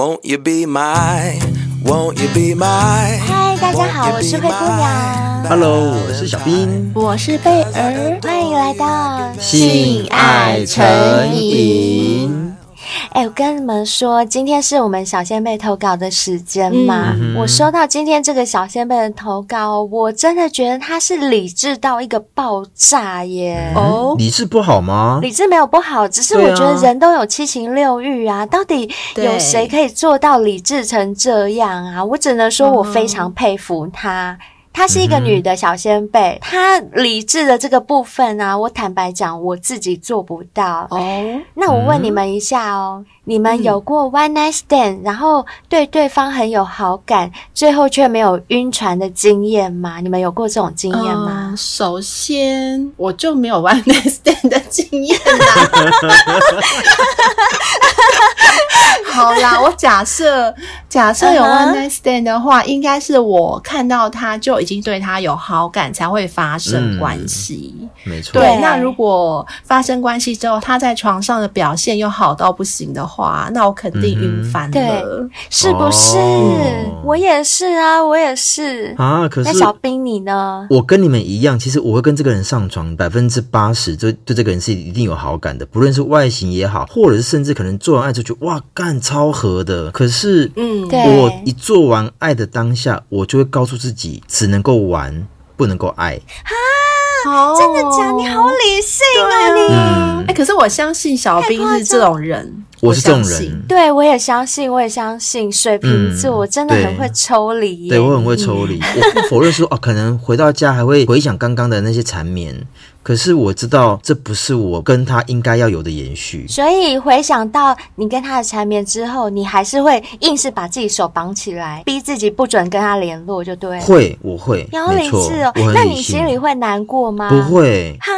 Won't you be my, won't you be my? 嗨，大家好，我是灰姑娘。Hello，我是小冰，我是贝儿，欢迎来到性爱成瘾。哎，我跟你们说，今天是我们小仙贝投稿的时间嘛。嗯、我收到今天这个小仙贝的投稿，我真的觉得他是理智到一个爆炸耶！哦，理智不好吗？理智没有不好，只是我觉得人都有七情六欲啊，啊到底有谁可以做到理智成这样啊？我只能说我非常佩服他。嗯她是一个女的小仙贝，她理智的这个部分啊，我坦白讲，我自己做不到。哦，那我问你们一下哦，你们有过 one night stand，然后对对方很有好感，最后却没有晕船的经验吗？你们有过这种经验吗？呃，首先，我就没有 one night stand 的经验啦。好啦，我假设假设有 one night stand 的话，uh huh. 应该是我看到他就已经对他有好感才会发生关系。嗯，没错。对，那如果发生关系之后，他在床上的表现又好到不行的话，那我肯定晕翻了。对，是不是？哦，我也是啊，我也是啊。可是，那小兵你呢？我跟你们一样，其实我会跟这个人上床，百分之八十就对这个人是一定有好感的，不论是外形也好，或者是甚至可能做完爱之后就哇干。超合的，可是，嗯，我一做完爱的当下，我就会告诉自己，只能够玩，不能够爱。哈，真的假？你好理性啊，你。哎、欸，可是我相信小兵是这种人，我是这种人，对，我也相信，我也相信水瓶座，我真的很会抽离，对，我很会抽离，我不否认说哦，可能回到家还会回想刚刚的那些缠绵。可是我知道这不是我跟他应该要有的延续，所以回想到你跟他的缠绵之后，你还是会硬是把自己手绑起来，逼自己不准跟他联络，就对。会，我会。要理智哦，那你心里会难过吗？不会。哈，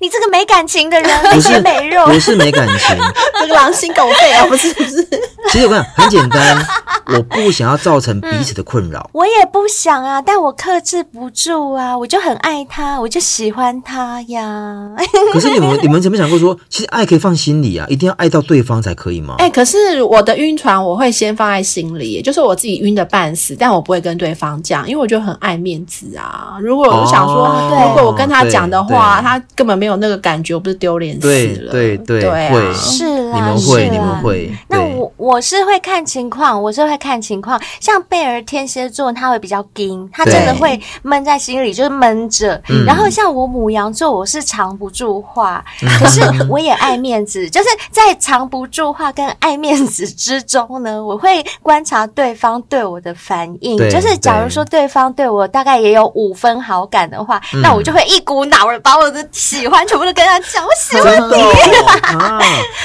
你这个没感情的人，不是没肉，不是没感情，这个狼心狗肺啊，不是不是。其实我跟你讲，很简单，我不想要造成彼此的困扰。我也不想啊，但我克制不住啊，我就很爱他，我就喜欢他。啊呀！可是你们你们有没有想过说，其实爱可以放心里啊，一定要爱到对方才可以吗？哎、欸，可是我的晕船我会先放在心里，就是我自己晕的半死，但我不会跟对方讲，因为我就很爱面子啊。如果我想说，哦、如果我跟他讲的话，他根本没有那个感觉，我不是丢脸死了？对对对，对啊、会是啦，你们会你们会。那我我是会看情况，我是会看情况。像贝尔天蝎座，他会比较硬，他真的会闷在心里，就是闷着。然后像我母羊。做我是藏不住话，可是我也爱面子，就是在藏不住话跟爱面子之中呢，我会观察对方对我的反应。就是假如说对方对我大概也有五分好感的话，对那我就会一股脑儿把我的喜欢全部都跟他讲，我喜欢你。啊，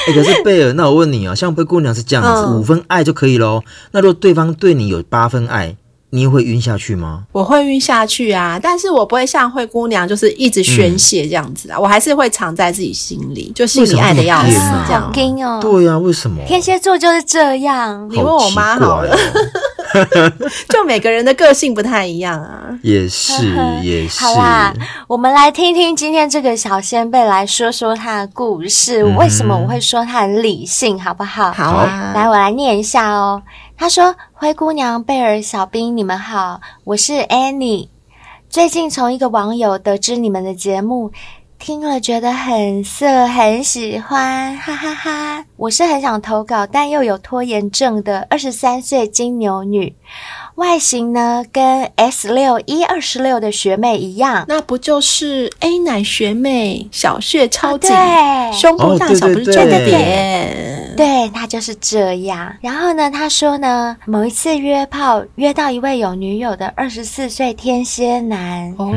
欸、可是贝尔，那我问你啊，像灰姑娘是这样子，五、嗯、分爱就可以喽。那如果对方对你有八分爱？你会晕下去吗？我会晕下去啊，但是我不会像灰姑娘，就是一直宣泄这样子啊，嗯、我还是会藏在自己心里，就心里爱的要死这样。惊哦！对呀、啊，为什么？天蝎座就是这样。你问我妈好了，就每个人的个性不太一样啊。也是，也是。好啦，我们来听听今天这个小仙贝来说说他的故事。嗯、为什么我会说他很理性，好不好？好啊，来，我来念一下哦。他说：“灰姑娘、贝尔、小兵，你们好，我是 Annie。最近从一个网友得知你们的节目，听了觉得很色，很喜欢，哈哈哈哈！我是很想投稿，但又有拖延症的二十三岁金牛女。”外形呢，跟 S 六一二十六的学妹一样，那不就是 A 奶学妹，小穴超紧，哦、对胸部大小不是重点，对，他就是这样。然后呢，他说呢，某一次约炮约到一位有女友的二十四岁天蝎男，哦，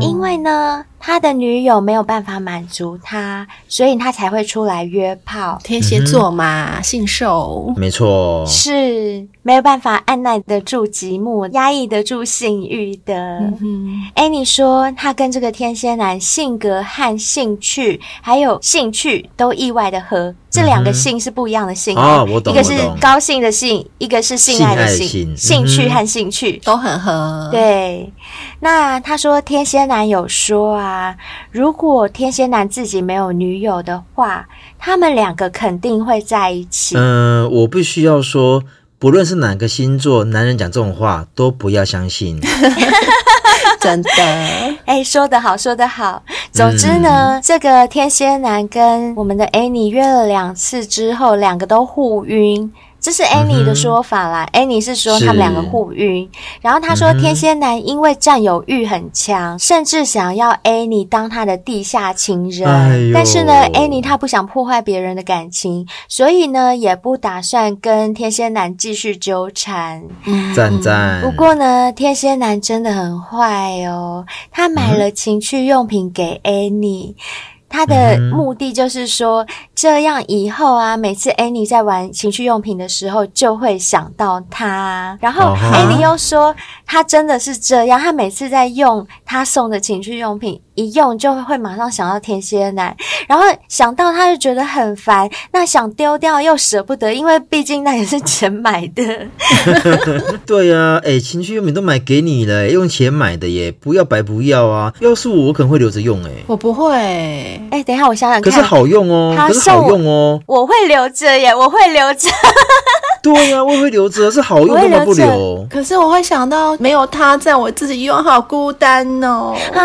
因为呢。他的女友没有办法满足他，所以他才会出来约炮。天蝎座嘛，性兽，没错，是没有办法按耐得住寂寞，压抑得住性欲的。嗯哼，哎，你说他跟这个天蝎男性格和兴趣，还有兴趣都意外的合。这两个性是不一样的性啊，我懂，一个是高兴的性，一个是性爱的性，兴趣和兴趣都很合。对，那他说天蝎男有说啊。啊，如果天蝎男自己没有女友的话，他们两个肯定会在一起。嗯、呃，我必须要说，不论是哪个星座，男人讲这种话都不要相信。真的，哎，说得好，说得好。总之呢，嗯、这个天蝎男跟我们的 Annie 约了两次之后，两个都互晕。这是 Annie 的说法啦。嗯、Annie 是说他们两个互晕，然后他说天蝎男因为占有欲很强，嗯、甚至想要 Annie 当他的地下情人。哎、但是呢，Annie 她不想破坏别人的感情，所以呢也不打算跟天蝎男继续纠缠。赞赞。不过呢，天蝎男真的很坏哦，他买了情趣用品给 Annie。他的目的就是说，这样以后啊，每次 Annie 在玩情趣用品的时候，就会想到他。然后 Annie 又说，他真的是这样，他每次在用他送的情趣用品。一用就会马上想到天蝎男，然后想到他就觉得很烦，那想丢掉又舍不得，因为毕竟那也是钱买的。对呀、啊，哎、欸，情趣用品都买给你了，用钱买的耶，不要白不要啊！要是我，我可能会留着用，哎，我不会。哎，等一下，我想想看，可是好用哦，可是好用哦，我会留着耶，我会留着。对呀、啊，我也会留着，是好用干嘛不留？可是我会想到，没有他在我自己用，好孤单哦。啊，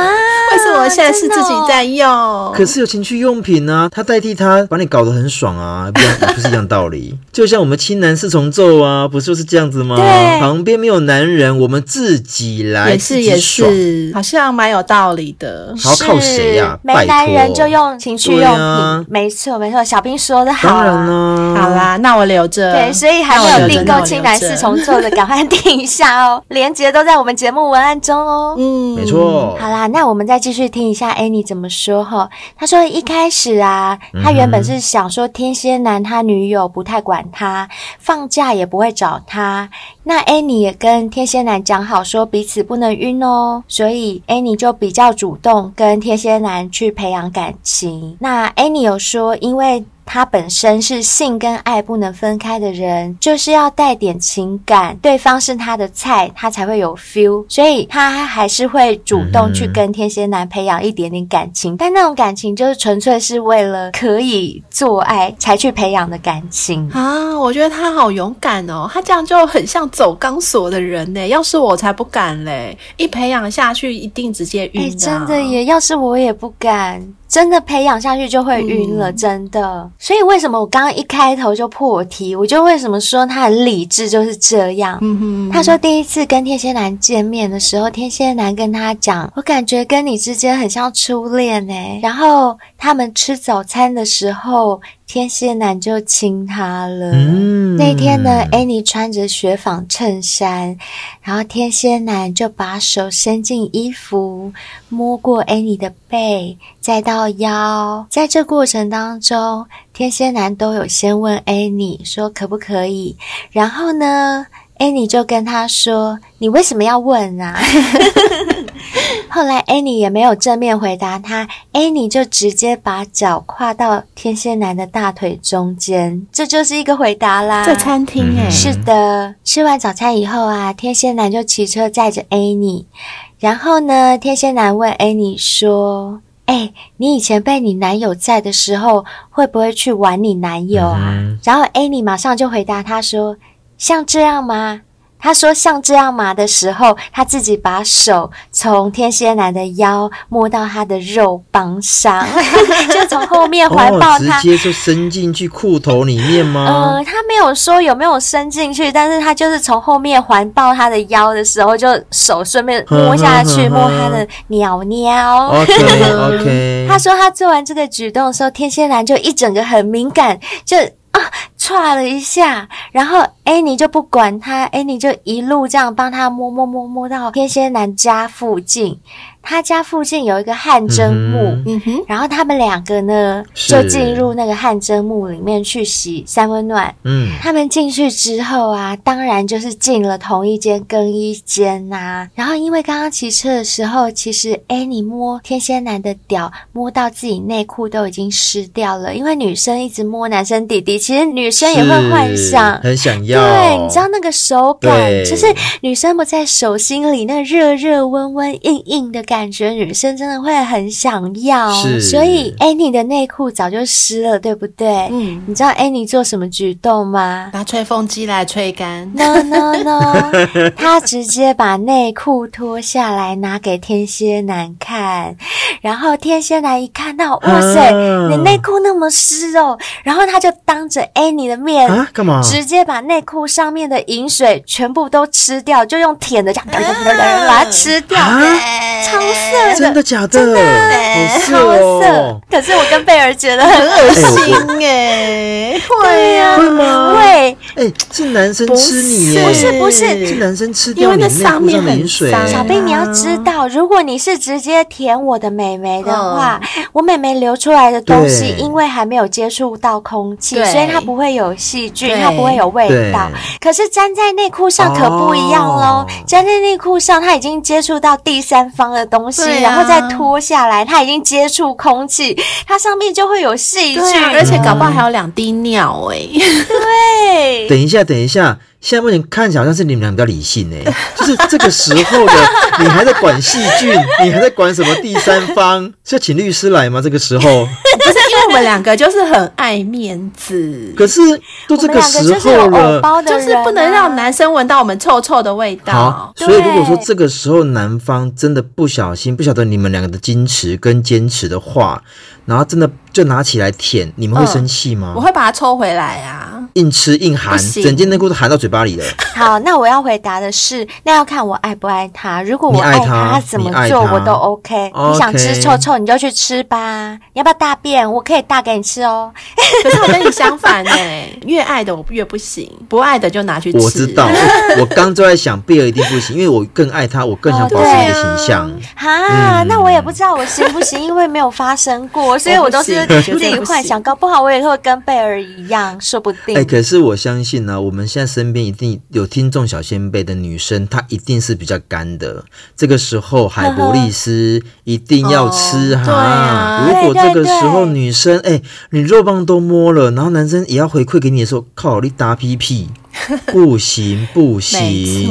为什么现在是自己在用？哦、可是有情趣用品啊，它代替它把你搞得很爽啊，不 不是一样道理？就像我们亲男四重奏啊，不就是这样子吗？对，旁边没有男人，我们自己来，也是也是，好像蛮有道理的。好靠谁呀、啊？没男人就用情趣用品，啊、没错没错，小兵说的好、啊。当然了，好啦，那我留着。对，所以。还没有订购亲男四重奏的，赶快订一下哦！链接都在我们节目文案中哦。嗯，没错。好啦，那我们再继续听一下 Annie 怎么说哈。他说一开始啊，他原本是想说天蝎男他女友不太管他，放假也不会找他。那 Annie 也跟天蝎男讲好说彼此不能晕哦，所以 Annie 就比较主动跟天蝎男去培养感情。那 Annie 有说，因为。他本身是性跟爱不能分开的人，就是要带点情感，对方是他的菜，他才会有 feel，所以他还是会主动去跟天蝎男培养一点点感情，但那种感情就是纯粹是为了可以做爱才去培养的感情啊！我觉得他好勇敢哦，他这样就很像走钢索的人呢，要是我才不敢嘞，一培养下去一定直接晕的。欸，真的耶，要是我也不敢。真的培养下去就会晕了，嗯、真的。所以为什么我刚刚一开头就破题？我就为什么说他很理智就是这样。嗯哼，他说第一次跟天蝎男见面的时候，天蝎男跟他讲：“我感觉跟你之间很像初恋诶。”然后他们吃早餐的时候。天蝎男就亲她了。嗯、那天呢，Annie 穿着雪纺衬衫，然后天蝎男就把手伸进衣服，摸过 Annie 的背，再到腰。在这过程当中，天蝎男都有先问 Annie 说可不可以，然后呢，Annie 就跟他说：“你为什么要问啊？” 后来，Annie 也没有正面回答他，Annie 就直接把脚跨到天蝎男的大腿中间，这就是一个回答啦。在餐厅诶、欸、是的。吃完早餐以后啊，天蝎男就骑车载着 Annie，然后呢，天蝎男问 Annie 说：“哎、欸，你以前被你男友在的时候，会不会去玩你男友啊？”嗯、然后 Annie 马上就回答他说：“像这样吗？”他说像这样麻的时候，他自己把手从天蝎男的腰摸到他的肉棒上，就从后面环抱他，哦，直接就伸进去裤头里面吗？呃，他没有说有没有伸进去，但是他就是从后面环抱他的腰的时候，就手顺便摸下去，摸他的鸟鸟。OK OK。他说他做完这个举动的时候，天蝎男就一整个很敏感，就。踹，了一下，然后艾妮就不管他艾妮就一路这样帮他摸摸摸摸到天蝎男家附近。他家附近有一个汗蒸木，嗯哼，然后他们两个呢就进入那个汗蒸木里面去洗三温暖。嗯，他们进去之后啊，当然就是进了同一间更衣间呐、啊。然后因为刚刚骑车的时候，其实 Annie 摸天蝎男的屌，摸到自己内裤都已经湿掉了。因为女生一直摸男生弟弟，其实女生也会幻想，很想要。对，你知道那个手感，就是女生不在手心里那热热温温硬硬的。感觉女生真的会很想要，所以 Annie 的内裤早就湿了，对不对？嗯，你知道 Annie 做什么举动吗？拿吹风机来吹干。No No No，她直接把内裤脱下来拿给天蝎男看，然后天蝎男一看到，哇塞，啊、你内裤那么湿哦，然后他就当着 Annie 的面啊，干嘛？直接把内裤上面的饮水全部都吃掉，就用舔的这样 把它吃掉，超色的，真的假的？真的，好色。可是我跟贝儿觉得很恶心哎，会呀，会吗？会。哎，是男生吃你？不是不是，是男生吃掉你内裤上的饮水。小兵，你要知道，如果你是直接舔我的美眉的话，我美眉流出来的东西，因为还没有接触到空气，所以它不会有细菌，它不会有味道。可是粘在内裤上可不一样喽，粘在内裤上，它已经接触到第三方的东西，然后再脱下来，它已经接触空气，它上面就会有细菌，而且搞不好还有两滴尿哎。对，等一下，等一下。现在目前看起来好像是你们俩比较理性哎，就是这个时候的你还在管细菌，你还在管什么第三方？是要请律师来吗？这个时候 不是因为我们两个就是很爱面子，可是都这个时候了，就是不能让男生闻到我们臭臭的味道。好，所以如果说这个时候男方真的不小心不晓得你们两个的矜持跟坚持的话，然后真的就拿起来舔，你们会生气吗？我会把它抽回来啊。硬吃硬含，整件内裤都含到嘴巴里了。好，那我要回答的是，那要看我爱不爱他。如果我爱他，他怎么做我都 OK。你想吃臭臭，你就去吃吧。你要不要大便？我可以大给你吃哦。可是我跟你相反哎，越爱的我越不行，不爱的就拿去吃。我知道，我刚就在想，贝儿一定不行，因为我更爱他，我更想保持你的形象。哈，那我也不知道我行不行，因为没有发生过，所以我都是自己幻想，搞不好我也会跟贝儿一样，说不定。可是我相信呢、啊，我们现在身边一定有听众小仙贝的女生，她一定是比较干的。这个时候海博利斯一定要吃哈。哦啊、如果这个时候女生哎、欸，你肉棒都摸了，然后男生也要回馈给你的时候，靠你打屁屁，不行不行。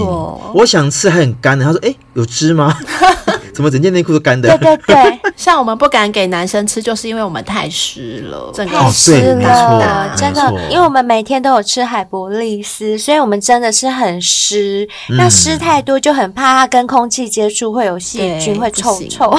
我想吃还很干的。他说哎、欸，有汁吗？怎么整件内裤都干的？对对对，像我们不敢给男生吃，就是因为我们太湿了，整个太湿了，真的，因为我们每天都有吃海博利斯，所以我们真的是很湿。那湿太多就很怕它跟空气接触会有细菌，会臭臭。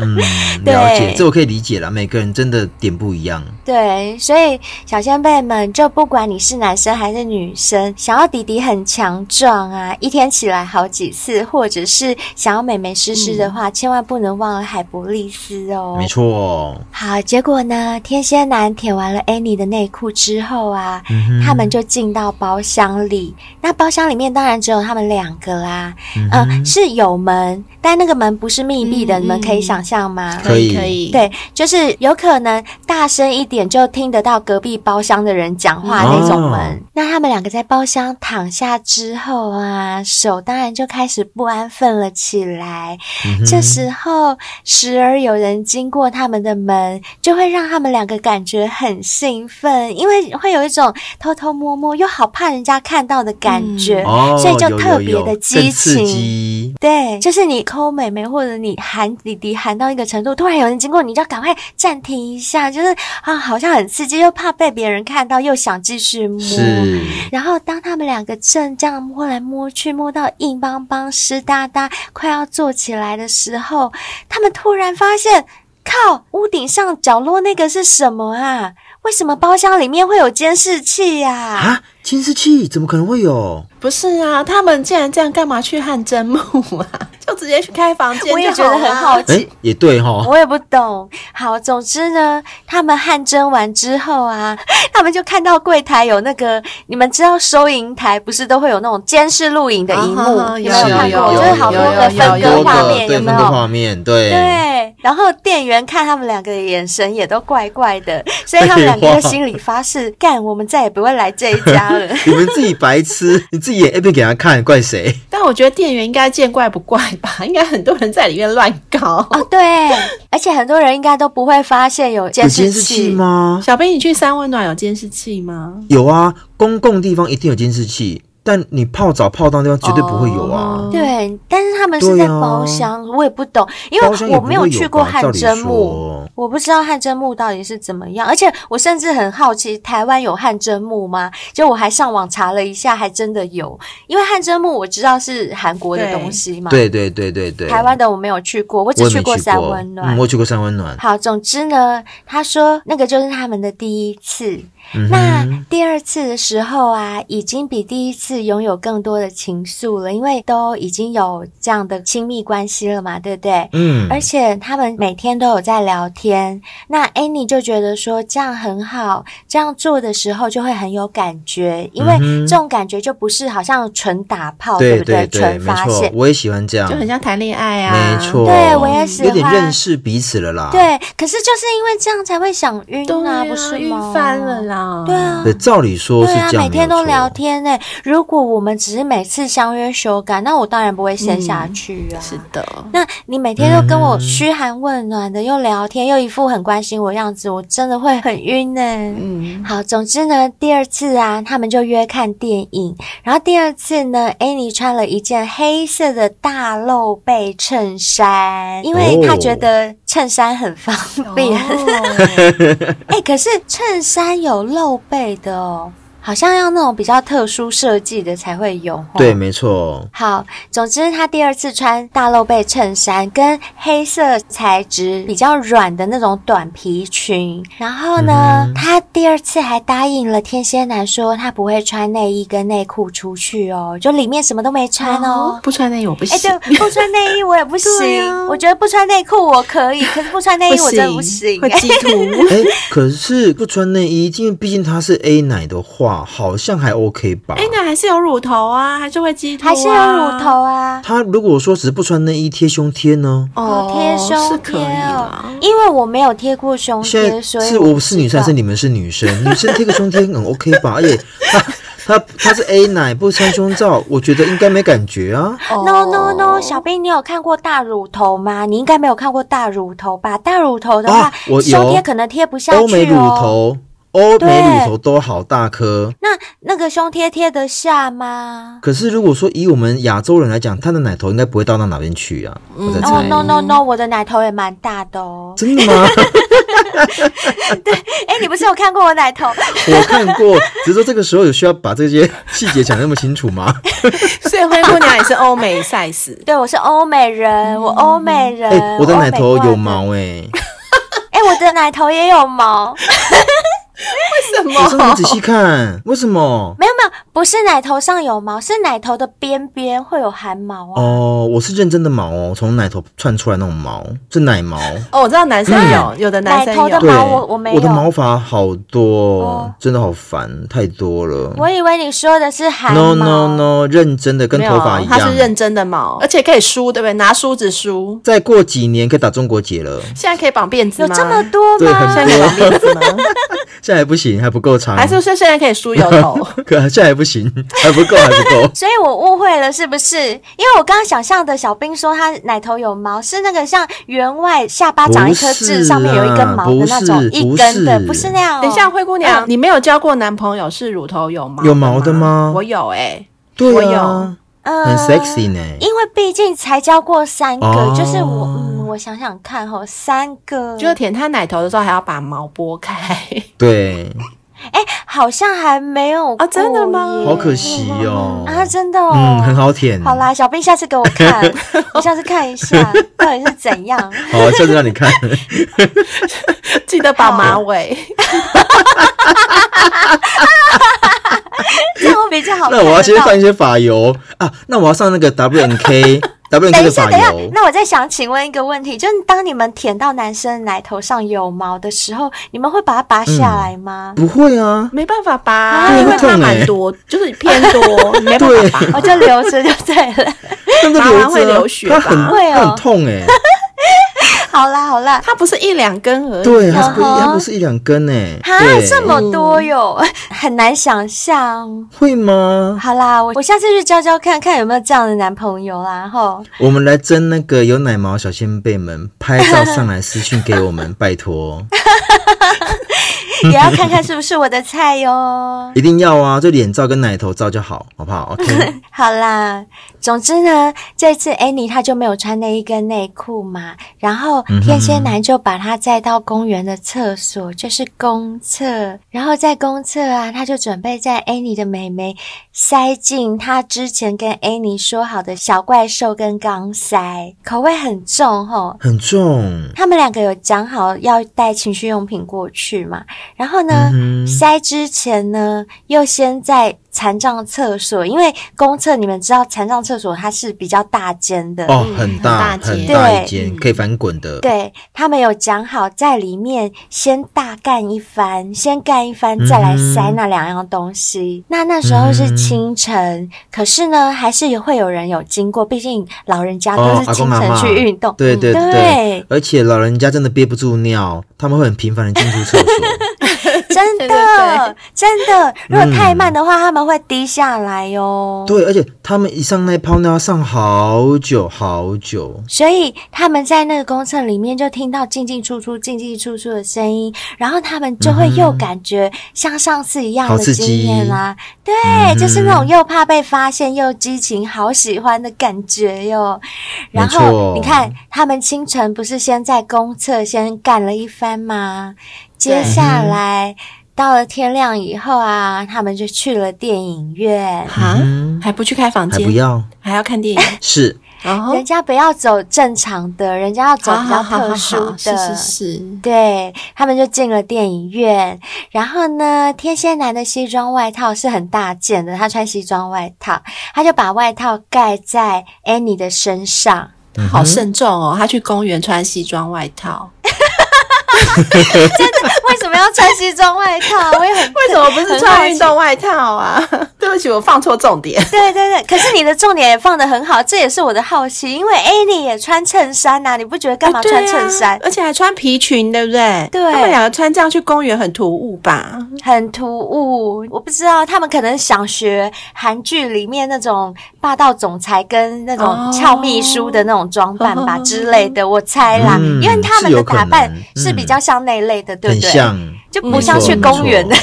嗯，了解，这我可以理解了。每个人真的点不一样。对，所以小仙贝们，就不管你是男生还是女生，想要弟弟很强壮啊，一天起来好几次，或者是想要美眉湿湿。的话，千万不能忘了海博利斯哦。没错。好，结果呢，天蝎男舔完了 Annie 的内裤之后啊，嗯、他们就进到包厢里。那包厢里面当然只有他们两个啦。嗯，呃、是有门，但那个门不是密闭的，嗯、你们可以想象吗？可以，可以。对，就是有可能大声一点就听得到隔壁包厢的人讲话那种门。哦、那他们两个在包厢躺下之后啊，手当然就开始不安分了起来。这时候，时而有人经过他们的门，就会让他们两个感觉很兴奋，因为会有一种偷偷摸摸又好怕人家看到的感觉，嗯、所以就特别的激情。对，就是你抠美眉或者你喊弟弟喊到一个程度，突然有人经过，你就赶快暂停一下，就是啊，好像很刺激，又怕被别人看到，又想继续摸。是然后当他们两个正这样摸来摸去，摸到硬邦邦、湿哒哒，快要坐起来的时候，他们突然发现，靠，屋顶上角落那个是什么啊？为什么包厢里面会有监视器呀？啊，监视器怎么可能会有？不是啊，他们既然这样，干嘛去汗蒸木啊？就直接去开房间，我也觉得很好奇。欸、也对哈，我也不懂。好，总之呢，他们汗蒸完之后啊，他们就看到柜台有那个，你们知道收银台不是都会有那种监视录影的荧幕？啊、有没有看过？就是好多个分割画面，有没有？画面对对。然后店员看他们两个的眼神也都怪怪的，所以他们两个心里发誓：干，我们再也不会来这一家了。你们自己白痴，你自己演 A 片给他看，怪谁？但我觉得店员应该见怪不怪。吧，应该很多人在里面乱搞哦。对，而且很多人应该都不会发现有监视器吗？小兵，你去三温暖有监视器吗？有啊，公共地方一定有监视器。但你泡澡泡到那地方绝对不会有啊。哦、对，但是他们是在包厢，啊、我也不懂，因为我没有去过汗蒸幕，我不知道汗蒸幕到底是怎么样。而且我甚至很好奇，台湾有汗蒸幕吗？就我还上网查了一下，还真的有。因为汗蒸幕我知道是韩国的东西嘛，对对对对对。台湾的我没有去过，我只去过三温暖。嗯，我去过三温暖。好，总之呢，他说那个就是他们的第一次。嗯、那第二次的时候啊，已经比第一次拥有更多的情愫了，因为都已经有这样的亲密关系了嘛，对不对？嗯。而且他们每天都有在聊天，那 Annie 就觉得说这样很好，这样做的时候就会很有感觉，因为这种感觉就不是好像纯打炮，对，对不对？纯发泄。我也喜欢这样，就很像谈恋爱啊。没错。对，我也喜欢。有点认识彼此了啦。对，可是就是因为这样才会想晕啊，不是吗？晕翻了啦。对啊，对，照理说是这样，对啊，每天都聊天呢。如果我们只是每次相约修改，那我当然不会先下去啊。是的，那你每天都跟我嘘寒问暖的，又聊天，又一副很关心我样子，我真的会很晕呢。嗯，好，总之呢，第二次啊，他们就约看电影，然后第二次呢，Annie 穿了一件黑色的大露背衬衫，因为她觉得衬衫很方便。哎，可是衬衫有露背的哦。好像要那种比较特殊设计的才会有。对，没错。好，总之他第二次穿大露背衬衫跟黑色材质比较软的那种短皮裙，然后呢，嗯、他第二次还答应了天蝎男说他不会穿内衣跟内裤出去哦，就里面什么都没穿哦。哦不穿内衣我不行。哎，对，不穿内衣我也不行。啊、我觉得不穿内裤我可以，可是不穿内衣 我真的不行。会激突。哎，可是不穿内衣，因为毕竟他是 A 奶的话。好像还 OK 吧？哎，那还是有乳头啊，还是会激突啊，还是有乳头啊。他如果说只是不穿内衣贴胸贴呢？哦，贴胸贴是可以啦，因为我没有贴过胸贴，所以是我是女生还是你们是女生？女生贴个胸贴很 OK 吧？而且他他他是 A 奶不穿胸罩，我觉得应该没感觉啊。No No No，小兵，你有看过大乳头吗？你应该没有看过大乳头吧？大乳头的话，胸贴可能贴不下去哦。欧美乳头。欧美乳头都好大颗，那那个胸贴贴得下吗？可是如果说以我们亚洲人来讲，他的奶头应该不会到到哪边去啊。嗯、我在猜。哦、oh,，no no no，我的奶头也蛮大的哦。真的吗？对，哎、欸，你不是有看过我奶头？我看过，只是说这个时候有需要把这些 细节讲那么清楚吗？所以灰姑娘也是欧美 size，对，我是欧美人，嗯、我欧美人。哎、欸，我的奶头有毛哎、欸。哎、欸，我的奶头也有毛。为什么？你仔细看，为什么？没有没有，不是奶头上有毛，是奶头的边边会有汗毛啊。哦，我是认真的毛哦，从奶头窜出来那种毛，是奶毛。哦，我知道男生有，有的男生有。奶头的毛我我没有。我的毛发好多，真的好烦，太多了。我以为你说的是汗毛。No no no，认真的跟头发一样。它是认真的毛，而且可以梳，对不对？拿梳子梳。再过几年可以打中国结了。现在可以绑辫子吗？有这么多吗？对，很多。现在可以绑辫子吗？现在还不行，还不够长。还是不是现在可以梳油头？可这还不行，还不够，还不够。所以我误会了，是不是？因为我刚刚想象的小兵说他奶头有毛，是那个像员外下巴长一颗痣，上面有一根毛的那种一根的，不是那样。等一下，灰姑娘，你没有交过男朋友是乳头有毛有毛的吗？我有哎，对啊，很 sexy 呢。因为毕竟才交过三个，就是我。嗯我想想看哈，三个就是舔他奶头的时候还要把毛拨开。对，哎，好像还没有啊？真的吗？好可惜哦。啊，真的哦。嗯，很好舔。好啦，小兵下次给我看，我下次看一下到底是怎样。好，下次让你看。记得绑马尾。这样我比较好。那我要先上一些发油啊，那我要上那个 W N K。等一下，等一下，那我再想请问一个问题，就是当你们舔到男生奶头上有毛的时候，你们会把它拔下来吗？不会啊，没办法拔，因为它蛮多，就是偏多，没办法拔，我就留着就对了。拔完会流血，它很会很痛哎。好啦好啦，它不是一两根而已，对，它不它不是一两根哎，哈，这么多哟，很难想象，会吗？好啦，我我下次去教教看看有没有这样的男朋友啦，吼。我们来争那个有奶毛小仙贝们拍照上来私讯给我们，拜托。也要看看是不是我的菜哟。一定要啊，就脸照跟奶头照就好，好不好？OK。好啦，总之呢，这次 Annie 她就没有穿内衣跟内裤嘛，然后天蝎男就把她载到公园的厕所，就是公厕，然后在公厕啊，他就准备在 Annie 的美眉塞进他之前跟 Annie 说好的小怪兽跟钢塞，口味很重吼，很重。他们两个有讲好要带情趣用品过去嘛，然后呢，嗯、塞之前呢，又先在。残障厕所，因为公厕你们知道，残障厕所它是比较大间的。哦，很大很大，很大一间，可以翻滚的。对，他们有讲好，在里面先大干一番，先干一番，再来塞那两样东西。嗯、那那时候是清晨，嗯、可是呢，还是也会有人有经过，毕竟老人家都是清晨去运动，哦、对对对，对，而且老人家真的憋不住尿，他们会很频繁的进出厕所。真 的，真的，如果太慢的话，嗯、他们会低下来哟、哦。对，而且他们一上那泡尿要上好久好久，所以他们在那个公厕里面就听到进进出出、进进出出的声音，然后他们就会又感觉像上次一样的经验啦。对，嗯、就是那种又怕被发现又激情、好喜欢的感觉哟。然后你看，他们清晨不是先在公厕先干了一番吗？接下来到了天亮以后啊，他们就去了电影院啊，还不去开房间？还不要，还要看电影？是，人家不要走正常的，人家要走比较特殊的。是是是，对，他们就进了电影院。然后呢，天蝎男的西装外套是很大件的，他穿西装外套，他就把外套盖在 Annie 的身上，好慎重哦。他去公园穿西装外套。真的？为什么要穿西装外套？我也很为什么不是穿运动外套啊？对不起，我放错重点。对对对，可是你的重点也放的很好，这也是我的好奇。因为 Annie 也穿衬衫呐、啊，你不觉得干嘛穿衬衫、啊？而且还穿皮裙，对不对？对，他们两个穿这样去公园很突兀吧？很突兀，我不知道他们可能想学韩剧里面那种霸道总裁跟那种俏秘书的那种装扮吧、哦、之类的，我猜啦，嗯、因为他们的打扮是比较像那类的，嗯、对不对？像就不像去公园的。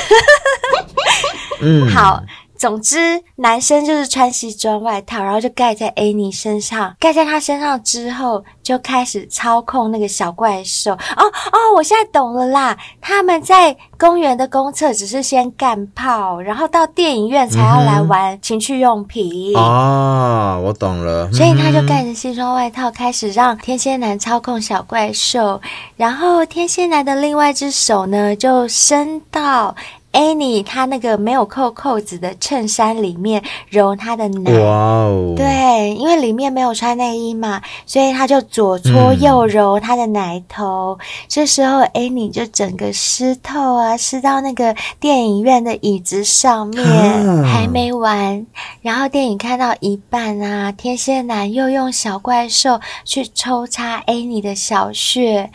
嗯，好。总之，男生就是穿西装外套，然后就盖在 Annie 身上，盖在他身上之后，就开始操控那个小怪兽。哦哦，我现在懂了啦！他们在公园的公厕只是先干炮，然后到电影院才要来玩情趣用品。哦，我懂了。所以他就盖着西装外套，开始让天蝎男操控小怪兽，然后天蝎男的另外一只手呢，就伸到。Annie 她那个没有扣扣子的衬衫里面揉她的奶，哇哦！对，因为里面没有穿内衣嘛，所以她就左搓右揉她的奶头。嗯、这时候 Annie 就整个湿透啊，湿到那个电影院的椅子上面，啊、还没完。然后电影看到一半啊，天蝎男又用小怪兽去抽插 Annie 的小穴。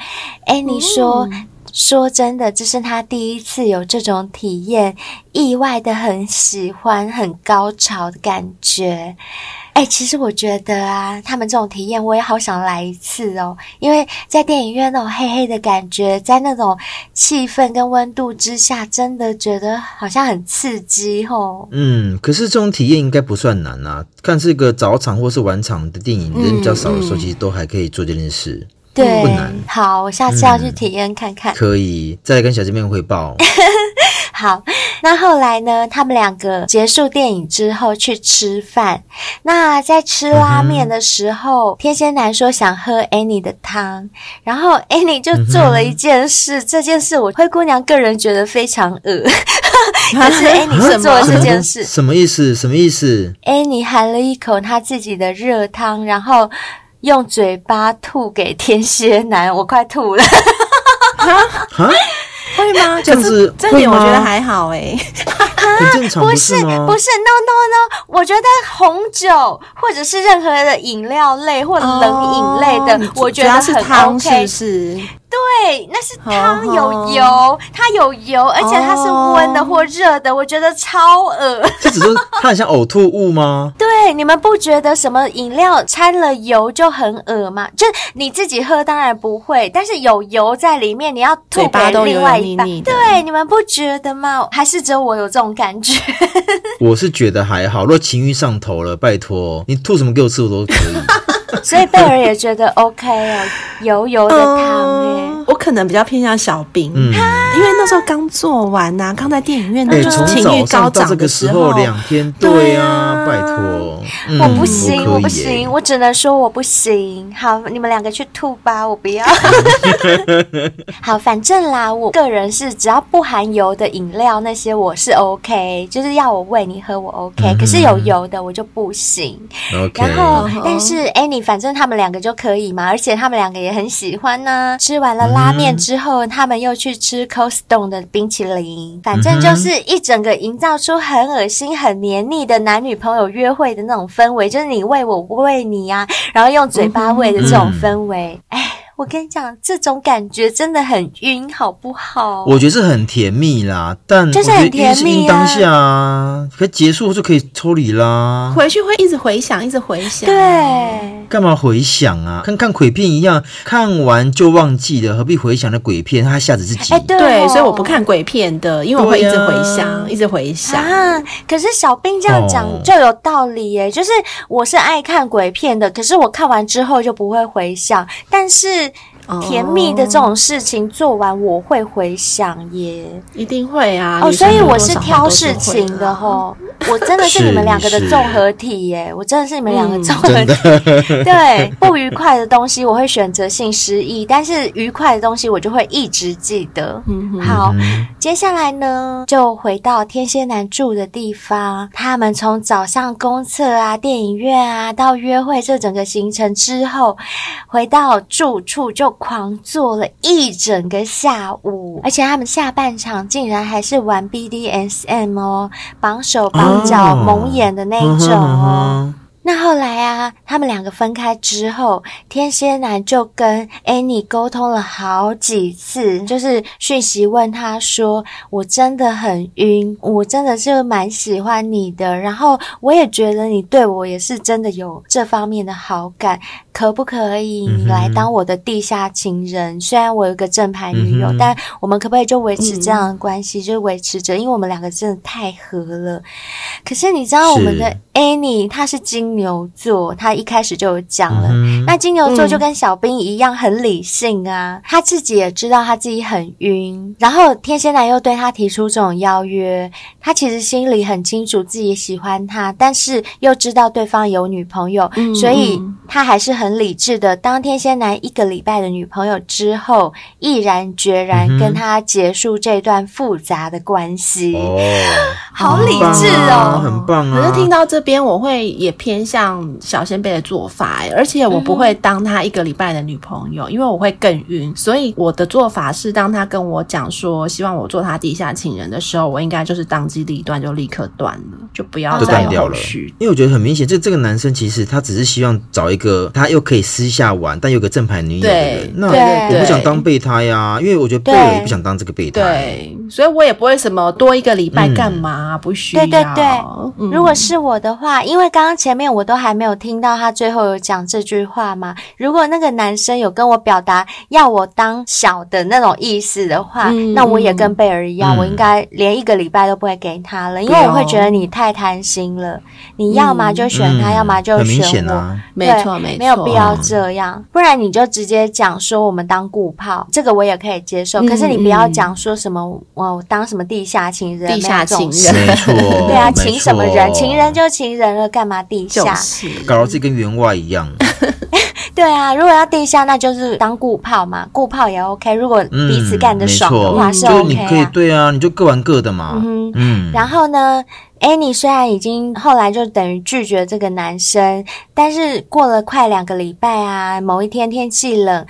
Annie 说。嗯说真的，这是他第一次有这种体验，意外的很喜欢，很高潮的感觉。哎，其实我觉得啊，他们这种体验我也好想来一次哦，因为在电影院那种黑黑的感觉，在那种气氛跟温度之下，真的觉得好像很刺激哦。嗯，可是这种体验应该不算难啊，看是个早场或是晚场的电影，人比较少的时候，其实都还可以做这件事。对，不难。好，我下次要去体验看看。嗯，可以，再跟小姐妹汇报。好，那后来呢？他们两个结束电影之后去吃饭。那在吃拉面的时候，嗯、天蝎男说想喝 Annie 的汤，然后 Annie 就做了一件事。嗯、这件事我灰姑娘个人觉得非常恶，可是 Annie 是做了这件事。什么意思？什么意思？Annie 含了一口她自己的热汤，然后。用嘴巴吐给天蝎男，我快吐了。哈哈，会吗？这样子，这点我觉得还好哎。很正常，不是不是，不是，no no no，我觉得红酒或者是任何的饮料类或冷饮类的，我觉得很 OK。是对，那是汤有油，它有油，而且它是温的或热的，我觉得超恶。这 只是它很像呕吐物吗？对，你们不觉得什么饮料掺了油就很恶吗？就你自己喝当然不会，但是有油在里面，你要吐给另外一半。对，你们不觉得吗？还是只有我有这种感觉？我是觉得还好，如果情欲上头了，拜托你吐什么给我吃，我都可以。所以贝尔也觉得 OK 哦，油油的汤耶、嗯。我可能比较偏向小兵，嗯，因为那时候刚做完呐、啊，刚在电影院，那就是情欲高涨的时候，两天，对啊，拜托、嗯，我不行，我不行，我只能说我不行。好，你们两个去吐吧，我不要。好，反正啦，我个人是只要不含油的饮料那些我是 OK，就是要我喂你喝我 OK，、嗯、可是有油的我就不行。OK，然后但是 Annie。反正他们两个就可以嘛，而且他们两个也很喜欢呢。吃完了拉面之后，嗯、他们又去吃 Cold Stone 的冰淇淋。反正就是一整个营造出很恶心、很黏腻的男女朋友约会的那种氛围，就是你喂我，喂你呀、啊，然后用嘴巴喂的这种氛围。哎、嗯。我跟你讲，这种感觉真的很晕，好不好？我觉得是很甜蜜啦，但就是很甜蜜当下啊，可结束就可以抽离啦。回去会一直回想，一直回想。对，干嘛回想啊？跟看鬼片一样，看完就忘记了，何必回想那鬼片？他还吓着自己。哎，对，对，所以我不看鬼片的，因为我会一直回想，啊、一直回想。啊，可是小兵这样讲就有道理耶，就是我是爱看鬼片的，可是我看完之后就不会回想，但是。甜蜜的这种事情做完，我会回想耶，一定会啊！哦，所以我是挑事情的吼，我真的是你们两个的综合体耶，我真的是你们两个综合体。对，不愉快的东西我会选择性失忆，但是愉快的东西我就会一直记得。好，接下来呢，就回到天蝎男住的地方，他们从早上公厕啊、电影院啊到约会这整个行程之后，回到住处就。狂做了一整个下午，而且他们下半场竟然还是玩 BDSM 哦，绑手绑脚、蒙眼的那一种哦。那后来啊，他们两个分开之后，天蝎男就跟 Annie 沟通了好几次，就是讯息问他说：“我真的很晕，我真的是蛮喜欢你的，然后我也觉得你对我也是真的有这方面的好感，可不可以你来当我的地下情人？虽然我有个正牌女友，但我们可不可以就维持这样的关系，就维持着？因为我们两个真的太合了。可是你知道，我们的 Annie 她是金。牛座，她一开始就有讲了。嗯、那金牛座就跟小兵一样很理性啊，嗯、他自己也知道他自己很晕。然后天蝎男又对他提出这种邀约，他其实心里很清楚自己喜欢他，但是又知道对方有女朋友，嗯、所以他还是很理智的。当天蝎男一个礼拜的女朋友之后，毅然决然跟他结束这段复杂的关系。哦，好理智哦，很棒啊！可是听到这边，我会也偏。向小仙贝的做法，而且我不会当他一个礼拜的女朋友，嗯、因为我会更晕。所以我的做法是，当他跟我讲说希望我做他地下情人的时候，我应该就是当机立断，就立刻断了，就不要再有后续。因为我觉得很明显，这这个男生其实他只是希望找一个他又可以私下玩，但有个正牌女友的人。那我不想当备胎呀、啊，因为我觉得贝尔也不想当这个备胎。对，所以我也不会什么多一个礼拜干嘛，嗯、不需要。对对对，嗯、如果是我的话，因为刚刚前面我。都还没有听到他最后有讲这句话嘛？如果那个男生有跟我表达要我当小的那种意思的话，嗯、那我也跟贝尔一样，嗯、我应该连一个礼拜都不会给他了，嗯、因为我会觉得你太贪心了。嗯、你要么就选他，嗯、要么就选我。啊、没错，没错，没有必要这样，不然你就直接讲说我们当固炮，这个我也可以接受。嗯、可是你不要讲说什么我当什么地下情人，地下情人，没错，对啊，情什么人？情人就情人了，干嘛地下？搞到自己跟员外一样，对啊，如果要地下，那就是当固炮嘛，固炮也 OK。如果彼此干得爽的话，是 OK 啊。你可以对啊，你就各玩各的嘛。嗯嗯。然后呢，Annie 虽然已经后来就等于拒绝这个男生，但是过了快两个礼拜啊，某一天天气冷。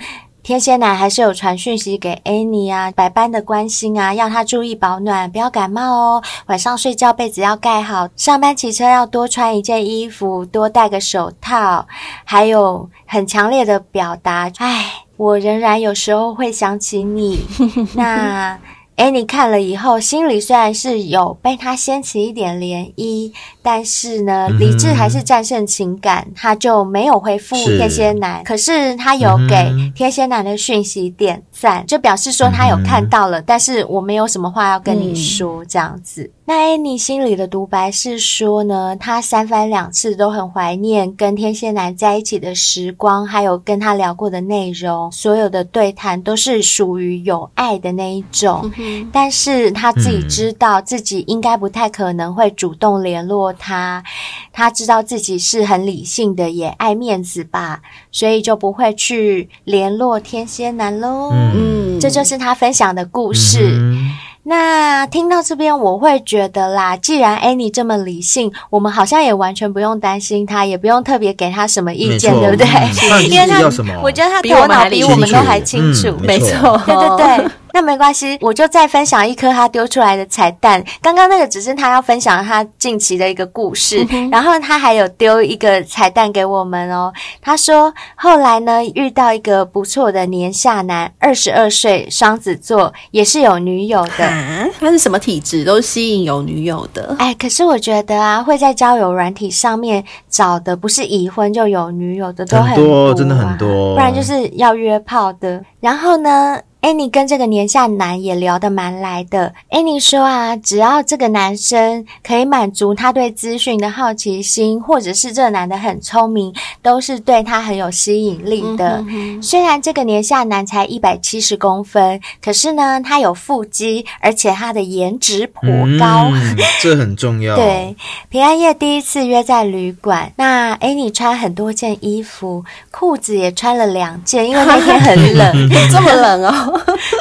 天蝎男还是有传讯息给 Annie 啊，百般的关心啊，要她注意保暖，不要感冒哦。晚上睡觉被子要盖好，上班骑车要多穿一件衣服，多戴个手套，还有很强烈的表达，哎。我仍然有时候会想起你。那。哎，你看了以后，心里虽然是有被他掀起一点涟漪，但是呢，理智还是战胜情感，嗯、他就没有回复天蝎男。是可是他有给天蝎男的讯息点赞，嗯、就表示说他有看到了，嗯、但是我没有什么话要跟你说，这样子。嗯、那安妮心里的独白是说呢，她三番两次都很怀念跟天蝎男在一起的时光，还有跟他聊过的内容，所有的对谈都是属于有爱的那一种。嗯但是他自己知道自己应该不太可能会主动联络他，嗯、他知道自己是很理性的，也爱面子吧，所以就不会去联络天蝎男喽。嗯，这就是他分享的故事。嗯那听到这边，我会觉得啦，既然 Annie 这么理性，我们好像也完全不用担心她，也不用特别给她什么意见，对不对？嗯、因为她，我觉得她头脑比我们都还清楚，没错，对对 对。那没关系，我就再分享一颗他丢出来的彩蛋。刚刚那个只是他要分享他近期的一个故事，嗯、然后他还有丢一个彩蛋给我们哦。他说后来呢，遇到一个不错的年下男，二十二岁，双子座，也是有女友的。啊、他是什么体质？都吸引有女友的。哎，可是我觉得啊，会在交友软体上面找的，不是已婚就有女友的，都很多，很多，真的很多。不然就是要约炮的。然后呢？Annie 跟这个年下男也聊得蛮来的。Annie 说啊，只要这个男生可以满足他对资讯的好奇心，或者是这个男的很聪明，都是对他很有吸引力的。嗯、哼哼虽然这个年下男才一百七十公分，可是呢，他有腹肌，而且他的颜值颇高，嗯、这很重要。对，平安夜第一次约在旅馆，那 Annie 穿很多件衣服，裤子也穿了两件，因为那天很冷，这么冷哦。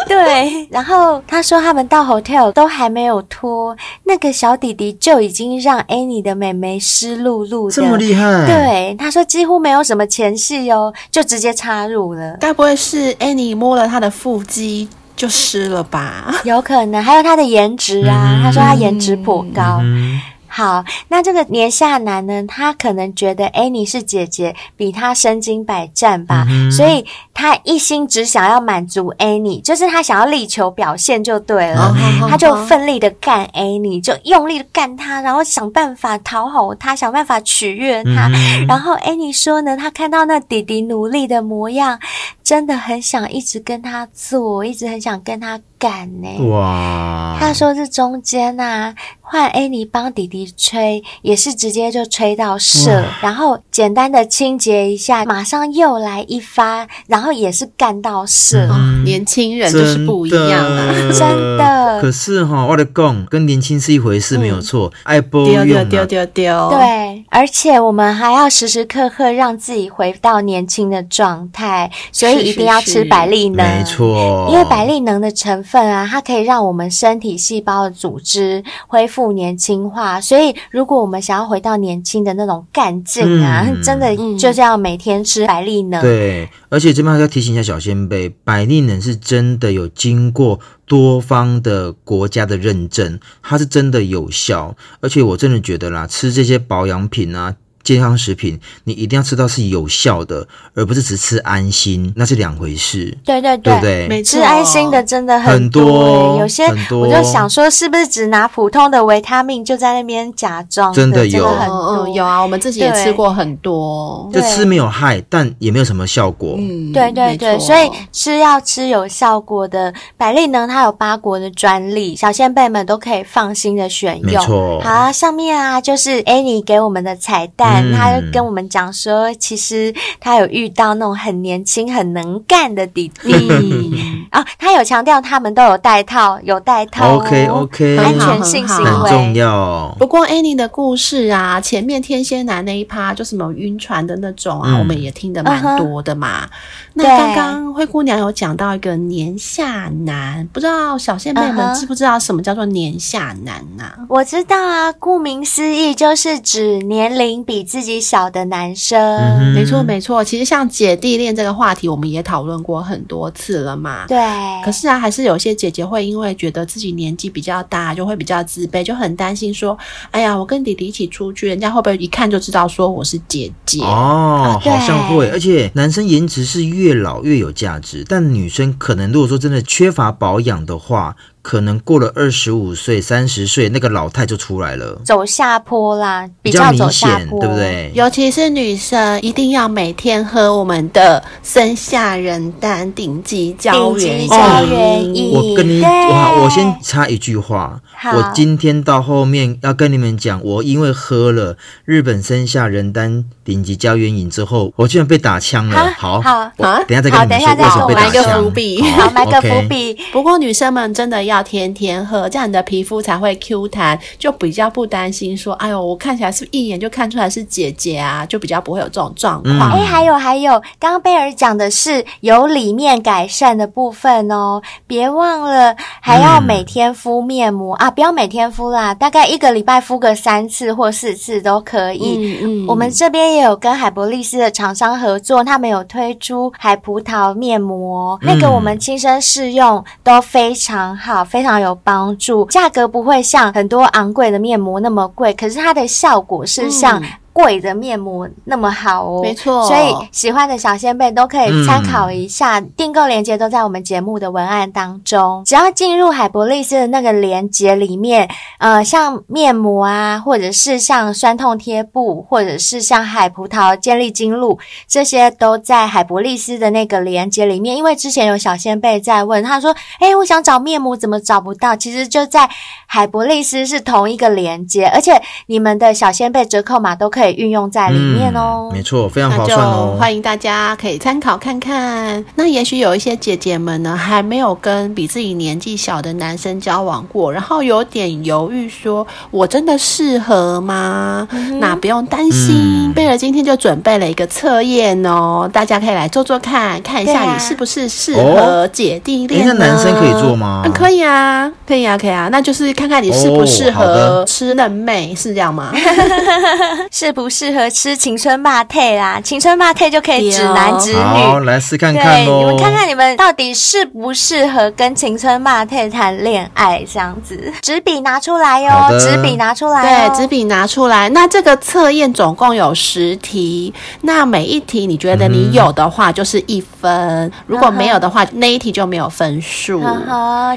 对，然后他说他们到 hotel 都还没有脱，那个小弟弟就已经让 Annie 的妹妹湿漉漉的，这么厉害？对，他说几乎没有什么前戏哦，就直接插入了。该不会是 Annie 摸了他的腹肌就湿了吧？有可能，还有他的颜值啊，嗯、他说他颜值颇高。嗯好，那这个年下男呢，他可能觉得 Annie 是姐姐，比他身经百战吧，嗯、所以他一心只想要满足 Annie，就是他想要力求表现就对了，嗯、他就奋力的干 Annie，就用力的干他，然后想办法讨好他，想办法取悦他。嗯、然后 Annie 说呢，他看到那弟弟努力的模样，真的很想一直跟他做，一直很想跟他干呢。哇！他说这中间啊。换 Annie 帮弟弟吹，也是直接就吹到射，然后简单的清洁一下，马上又来一发，然后也是干到射。嗯哦、年轻人就是不一样啊，真的。可是哈，我的讲跟年轻是一回事，没有错。爱播丢丢丢丢丢。对，而且我们还要时时刻刻让自己回到年轻的状态，所以一定要吃百利能。没错，因为百利能的成分啊，它可以让我们身体细胞的组织恢复。年轻化，所以如果我们想要回到年轻的那种干劲啊，嗯、真的就是要每天吃百利能。对，而且这边还要提醒一下小仙贝，百利能是真的有经过多方的国家的认证，它是真的有效。而且我真的觉得啦，吃这些保养品啊。健康食品，你一定要吃到是有效的，而不是只吃安心，那是两回事。对对对，对对，吃安心的真的很多，很多有些我就想说，是不是只拿普通的维他命就在那边假装？真的有，很多有啊，我们自己也吃过很多，就吃没有害，但也没有什么效果。嗯，对对对，所以吃要吃有效果的。百利能它有八国的专利，小仙贝们都可以放心的选用。没错，好，上面啊就是 Annie 给我们的彩蛋。他就跟我们讲说，其实他有遇到那种很年轻、很能干的弟弟啊。他有强调他们都有带套，有带套。OK OK，安全性行为很重要。不过 Annie 的故事啊，前面天蝎男那一趴就什么晕船的那种啊，嗯、我们也听得蛮多的嘛。Uh. 那刚刚灰姑娘有讲到一个年下男，不知道小仙妹们知不知道什么叫做年下男呢、啊？我知道啊，顾名思义就是指年龄比。比自己小的男生。嗯、没错，没错。其实像姐弟恋这个话题，我们也讨论过很多次了嘛。对。可是啊，还是有些姐姐会因为觉得自己年纪比较大，就会比较自卑，就很担心说：“哎呀，我跟弟弟一起出去，人家会不会一看就知道说我是姐姐？”哦，好像会。而且男生颜值是越老越有价值，但女生可能如果说真的缺乏保养的话。可能过了二十五岁、三十岁，那个老态就出来了，走下坡啦，比较明显，对不对？尤其是女生，一定要每天喝我们的生下人丹顶级胶原胶原饮。我跟你，我我先插一句话，我今天到后面要跟你们讲，我因为喝了日本生下人丹顶级胶原饮之后，我居然被打枪了。好，好，好，等一下再跟你们说为什么被打枪。埋个伏笔，好，埋个伏笔。不过女生们真的要。天天喝，这样你的皮肤才会 Q 弹，就比较不担心说，哎呦，我看起来是不是一眼就看出来是姐姐啊？就比较不会有这种状况。哎、嗯，还有还有，刚刚贝尔讲的是由里面改善的部分哦，别忘了还要每天敷面膜、嗯、啊，不要每天敷啦，大概一个礼拜敷个三次或四次都可以。嗯嗯，我们这边也有跟海博利斯的厂商合作，他们有推出海葡萄面膜，嗯、那个我们亲身试用都非常好。非常有帮助，价格不会像很多昂贵的面膜那么贵，可是它的效果是像。贵的面膜那么好哦，没错，所以喜欢的小仙贝都可以参考一下，嗯、订购链接都在我们节目的文案当中。只要进入海博丽斯的那个链接里面，呃，像面膜啊，或者是像酸痛贴布，或者是像海葡萄健力精露，这些都在海博丽斯的那个链接里面。因为之前有小仙贝在问，他说：“哎，我想找面膜，怎么找不到？”其实就在海博丽斯是同一个链接，而且你们的小仙贝折扣码都可以。运用在里面哦，嗯、没错，非常划算哦。欢迎大家可以参考看看。那也许有一些姐姐们呢，还没有跟比自己年纪小的男生交往过，然后有点犹豫，说我真的适合吗？嗯、那不用担心，贝儿、嗯、今天就准备了一个测验哦，大家可以来做做看，看一下你是不是适合姐弟恋呢？那男生可以做吗？嗯？可以啊，可以啊，可以啊。那就是看看你适不适合吃嫩妹，是这样吗？是。不适合吃青春霸退啦，青春霸退就可以指男指女。好，来试看看对，你们看看你们到底适不适合跟青春霸退谈恋爱这样子。纸笔拿出来哟、哦，纸笔拿出来、哦，对，纸笔拿出来。那这个测验总共有十题，那每一题你觉得你有的话就是一分，嗯、如果没有的话，那一题就没有分数。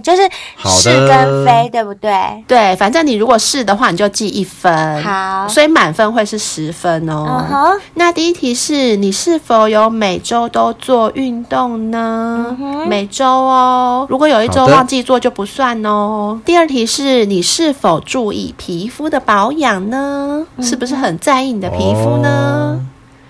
就是是跟非，对不对？对，反正你如果是的话，你就记一分。好，所以满分会是。十分哦，uh huh. 那第一题是你是否有每周都做运动呢？Uh huh. 每周哦，如果有一周忘记做就不算哦。第二题是你是否注意皮肤的保养呢？Uh huh. 是不是很在意你的皮肤呢？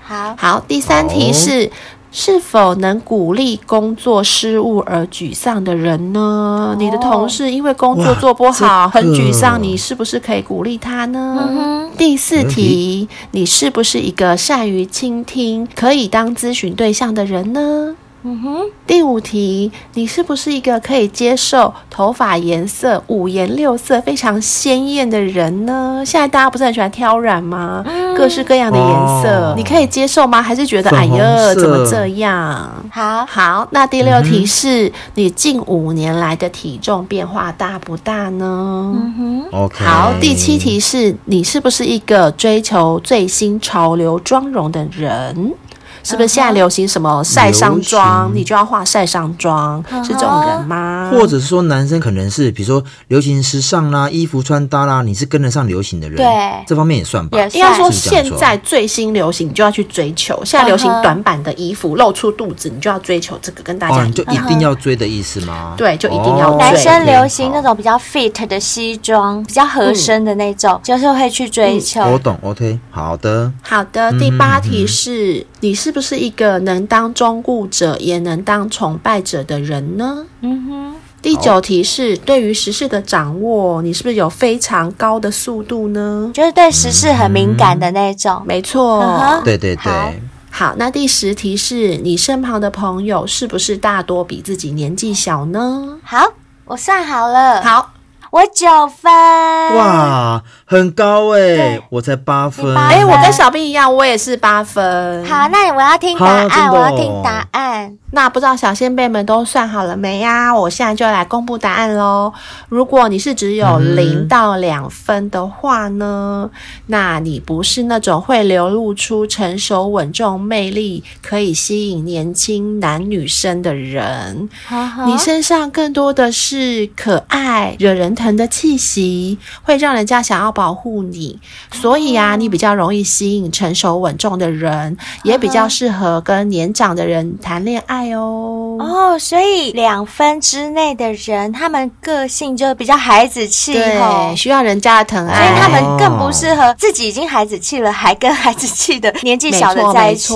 好、uh，huh. 好，第三题是。是否能鼓励工作失误而沮丧的人呢？哦、你的同事因为工作做不好很沮丧，你是不是可以鼓励他呢？嗯、第四题，你是不是一个善于倾听、可以当咨询对象的人呢？嗯哼，第五题，你是不是一个可以接受头发颜色五颜六色、非常鲜艳的人呢？现在大家不是很喜欢挑染吗？嗯、各式各样的颜色，哦、你可以接受吗？还是觉得哎呀，怎么这样？好好，那第六题是、嗯、你近五年来的体重变化大不大呢？嗯哼，OK。好，第七题是你是不是一个追求最新潮流妆容的人？是不是现在流行什么晒伤妆，你就要化晒伤妆？是这种人吗？或者是说男生可能是，比如说流行时尚啦，衣服穿搭啦，你是跟得上流行的人，对，这方面也算吧。应该说现在最新流行，你就要去追求。现在流行短版的衣服，露出肚子，你就要追求这个，跟大家、哦、你就一定要追的意思吗？对，就一定要追。男生流行那种比较 fit 的西装，比较合身的那种，嗯、就是会去追求。我懂，OK，好的，好的。第八题是。嗯你是不是一个能当忠顾者也能当崇拜者的人呢？嗯哼。第九题是对于时事的掌握，你是不是有非常高的速度呢？就是对时事很敏感的那种。嗯、没错。对对对。好，那第十题是你身旁的朋友是不是大多比自己年纪小呢？好，我算好了。好，我九分。哇。很高哎、欸，我才八分。哎、欸，我跟小兵一样，我也是八分。好，那我要听答案，哦、我要听答案。那不知道小仙辈们都算好了没呀？我现在就来公布答案喽。如果你是只有零到两分的话呢，嗯、那你不是那种会流露出成熟稳重魅力，可以吸引年轻男女生的人。呵呵，你身上更多的是可爱、惹人疼的气息，会让人家想要保护你。所以啊，你比较容易吸引成熟稳重的人，也比较适合跟年长的人谈恋爱。哦哦，所以两分之内的人，他们个性就比较孩子气，对，需要人家的疼爱，所以他们更不适合自己已经孩子气了，还跟孩子气的年纪小的在一起。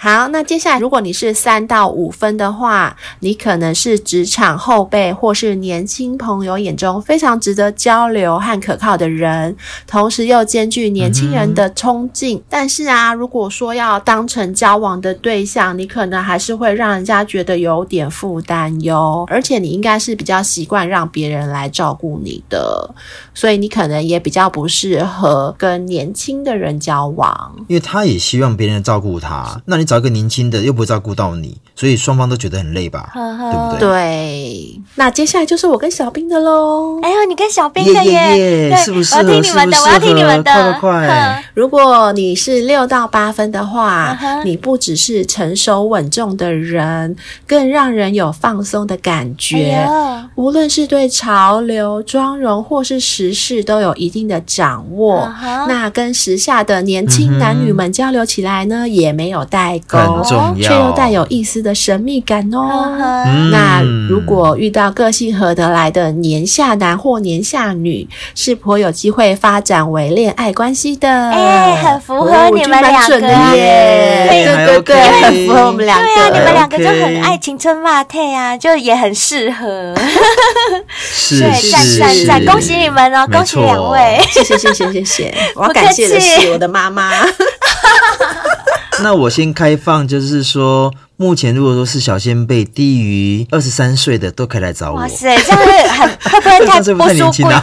好，那接下来，如果你是三到五分的话，你可能是职场后辈或是年轻朋友眼中非常值得交流和可靠的人，同时又兼具年轻人的冲劲。但是啊，如果说要当成交往的对象，你可能还是会让人家觉得有点负担哟。而且你应该是比较习惯让别人来照顾你的，所以你可能也比较不适合跟年轻的人交往，因为他也希望别人照顾他。那你。找一个年轻的又不会照顾到你，所以双方都觉得很累吧？呵呵对不对？对。那接下来就是我跟小兵的喽。哎呦，你跟小兵的耶，yeah, yeah, yeah, 是不是？我要听你们的，我要听你们的。快快快！如果你是六到八分的话，你不只是成熟稳重的人，更让人有放松的感觉。哎、无论是对潮流、妆容或是时事都有一定的掌握。那跟时下的年轻男女们交流起来呢，也没有代沟，却又带有一丝的神秘感哦。嗯、那如果遇到个性合得来的年下男或年下女，是颇有机会发展为恋爱关系的。哎，很符合你们两个耶！对对对，很符合我们两个。对啊，你们两个就很爱青春骂退啊，就也很适合。是对，赞赞赞！恭喜你们哦，恭喜两位！谢谢谢谢谢谢，我要感谢的是我的妈妈。那我先开放，就是说。目前如果说是小先辈低于二十三岁的都可以来找我。哇塞，这样会很会不会太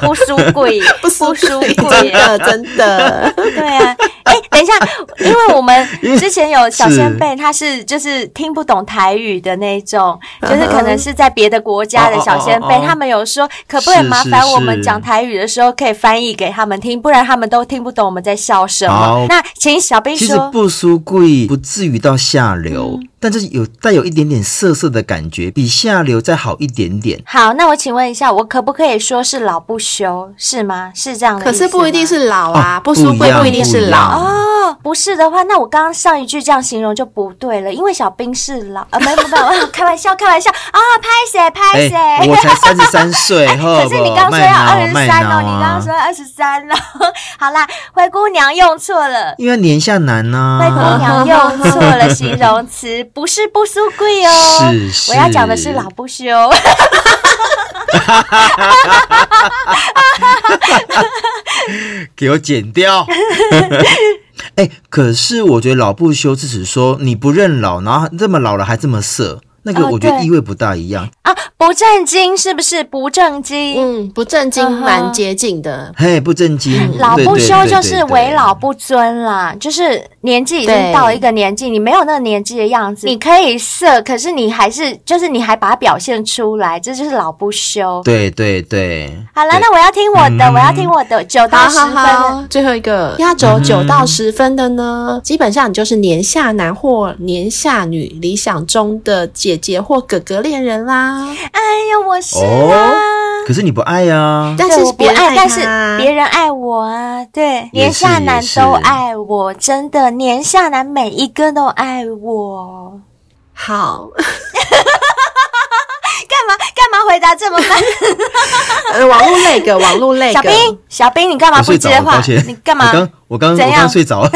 不输贵？不输贵，不输贵，真的。对啊，哎，等一下，因为我们之前有小先辈，他是就是听不懂台语的那种，就是可能是在别的国家的小仙贝，他们有说可不可以麻烦我们讲台语的时候可以翻译给他们听，不然他们都听不懂我们在笑什么。那请小兵说，其实不输贵，不至于到下流。但是有带有一点点涩涩的感觉，比下流再好一点点。好，那我请问一下，我可不可以说是老不休，是吗？是这样的。可是不一定是老啊，哦、不输贵不一定是老哦。不是的话，那我刚刚上一句这样形容就不对了，因为小兵是老啊，没有没有，开玩笑开玩笑啊，拍谁拍谁？我才三十三岁，可是你刚说要二十三哦，你刚刚说二十三哦。好啦，灰姑娘用错了，因为年下男呢、啊。灰姑娘用错了形容词。不是不输贵哦，我要讲的是老不休，给我剪掉。哎、可是我觉得老不休是指说你不认老，然后这么老了还这么色。那个我觉得意味不大一样、哦、啊，不正经是不是不正经？嗯，不正经蛮接近的。嘿，不正经，嗯、老不休就是为老不尊啦，就是年纪已经到一个年纪，你没有那个年纪的样子，你可以色，可是你还是就是你还把它表现出来，这就是老不休。对对对。好了，那我要听我的，嗯、我要听我的九到十分好好好。最后一个压轴九到十分的呢，嗯、基本上你就是年下男或年下女理想中的姐。姐姐或哥哥恋人啦，哎呀，我是啊，可是你不爱呀，但是别人爱，但是别人爱我啊，对，年下男都爱我，真的，年下男每一个都爱我。好，回答这么慢？呃，网络那个，网络那个，小兵，小兵，你干嘛不接话？你干嘛？我刚，我刚，我刚睡着了，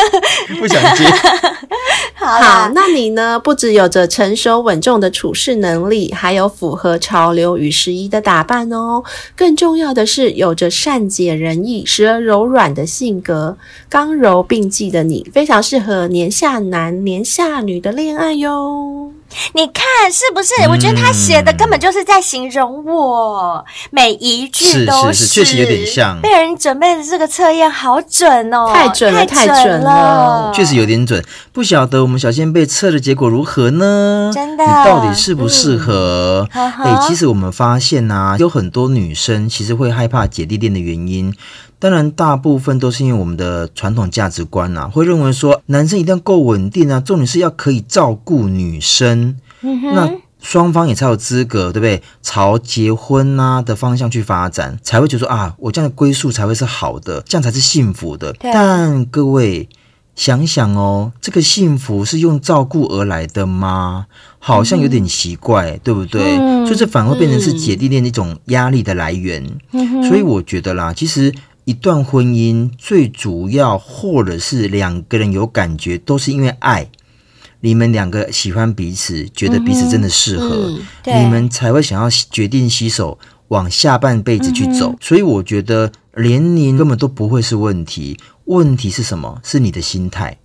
不想接。好，好，那你呢？不只有着成熟稳重的处事能力，还有符合潮流与时宜的打扮哦。更重要的是，有着善解人意、时而柔软的性格，刚柔并济的你，非常适合年下男、年下女的恋爱哟。你看是不是？我觉得他写的根本就是在形容我，每一句都是，确实有点像。贝尔，你准备的这个测验好准哦，太准了，太准了，确实有点准。不晓得我们小仙贝测的结果如何呢？真的，你到底适不适合？哎，其实我们发现呐，有很多女生其实会害怕姐弟恋的原因。当然，大部分都是因为我们的传统价值观啊，会认为说男生一定要够稳定啊，重点是要可以照顾女生，嗯、哼那双方也才有资格，对不对？朝结婚啊的方向去发展，才会觉得说啊，我这样的归宿才会是好的，这样才是幸福的。但各位想想哦，这个幸福是用照顾而来的吗？好像有点奇怪，嗯、对不对？嗯、所以这反而会变成是姐弟恋一种压力的来源。嗯、所以我觉得啦，其实。一段婚姻最主要，或者是两个人有感觉，都是因为爱。你们两个喜欢彼此，觉得彼此真的适合，嗯嗯、你们才会想要决定携手往下半辈子去走。嗯、所以我觉得年龄根本都不会是问题，问题是什么？是你的心态。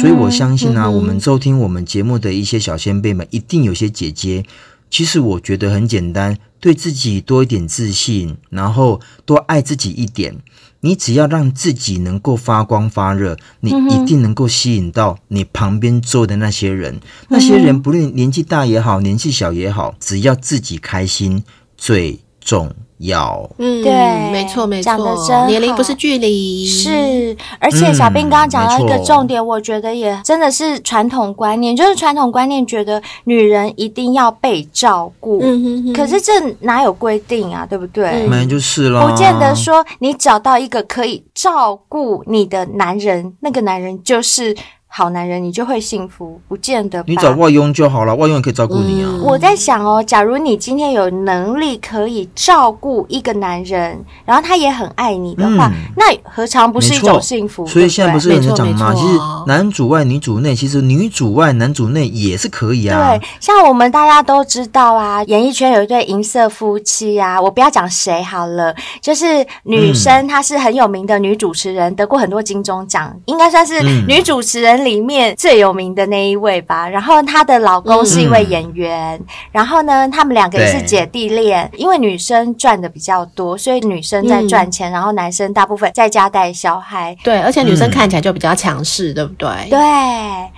所以我相信啊，嗯、我们收听我们节目的一些小先辈们，一定有些姐姐。其实我觉得很简单，对自己多一点自信，然后多爱自己一点。你只要让自己能够发光发热，你一定能够吸引到你旁边坐的那些人。嗯、那些人不论年纪大也好，年纪小也好，只要自己开心最重要，嗯，对，没错，没错，讲的真，年龄不是距离，是，而且小兵刚刚讲到一个重点，嗯、我觉得也真的是传统观念，就是传统观念觉得女人一定要被照顾，嗯哼哼，可是这哪有规定啊，对不对？没、嗯、就是了，不见得说你找到一个可以照顾你的男人，那个男人就是。好男人，你就会幸福，不见得。你找外佣就好了，外佣也可以照顾你啊。嗯、我在想哦，假如你今天有能力可以照顾一个男人，然后他也很爱你的话，嗯、那何尝不是一种幸福？所以现在不是有人讲吗？其实男主外女主内，其实女主外男主内也是可以啊。对，像我们大家都知道啊，演艺圈有一对银色夫妻啊，我不要讲谁好了，就是女生她是很有名的女主持人，嗯、得过很多金钟奖，应该算是女主持人。里面最有名的那一位吧，然后她的老公是一位演员，嗯、然后呢，他们两个也是姐弟恋。因为女生赚的比较多，所以女生在赚钱，嗯、然后男生大部分在家带小孩。对，而且女生看起来就比较强势，嗯、对不对？对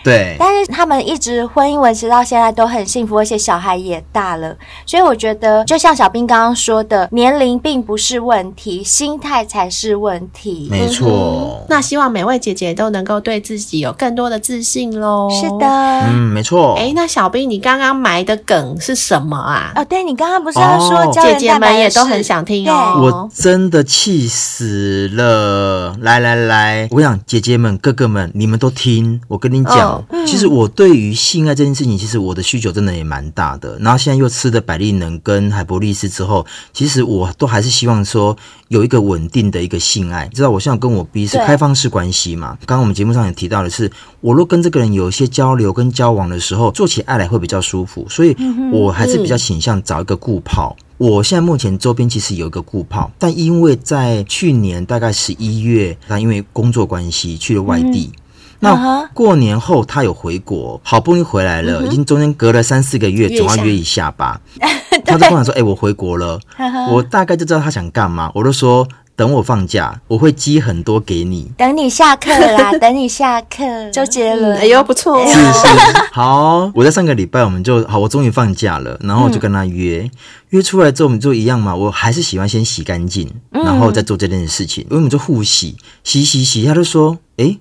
对。但是他们一直婚姻维持到现在都很幸福，而且小孩也大了。所以我觉得，就像小兵刚刚说的，年龄并不是问题，心态才是问题。没错。嗯、那希望每位姐姐都能够对自己有更多的自信喽，是的，嗯，没错。哎，那小兵，你刚刚埋的梗是什么啊？哦，对，你刚刚不是要说姐姐们也都很想听哦。我真的气死了！来来来，我想姐姐们、哥哥们，你们都听。我跟你讲，其实我对于性爱这件事情，其实我的需求真的也蛮大的。然后现在又吃的百利能跟海博利斯之后，其实我都还是希望说有一个稳定的一个性爱。你知道，我现在跟我 B 是开放式关系嘛？刚刚我们节目上也提到的是。我若跟这个人有一些交流跟交往的时候，做起爱来会比较舒服，所以我还是比较倾向找一个固炮。嗯、我现在目前周边其实有一个固炮，但因为在去年大概十一月，他因为工作关系去了外地，嗯、那过年后他有回国，好不容易回来了，嗯、已经中间隔了三四个月，总要约一下吧。他就跟我说：“哎、欸，我回国了。呵呵”我大概就知道他想干嘛，我就说。等我放假，我会寄很多给你。等你下课啦，等你下课。周杰伦，哎呦，不错，是是。好，我在上个礼拜我们就好，我终于放假了，然后我就跟他约，嗯、约出来之后我们就一样嘛。我还是喜欢先洗干净，然后再做这件事情。因为我们就互洗，洗洗洗，他就说：“哎，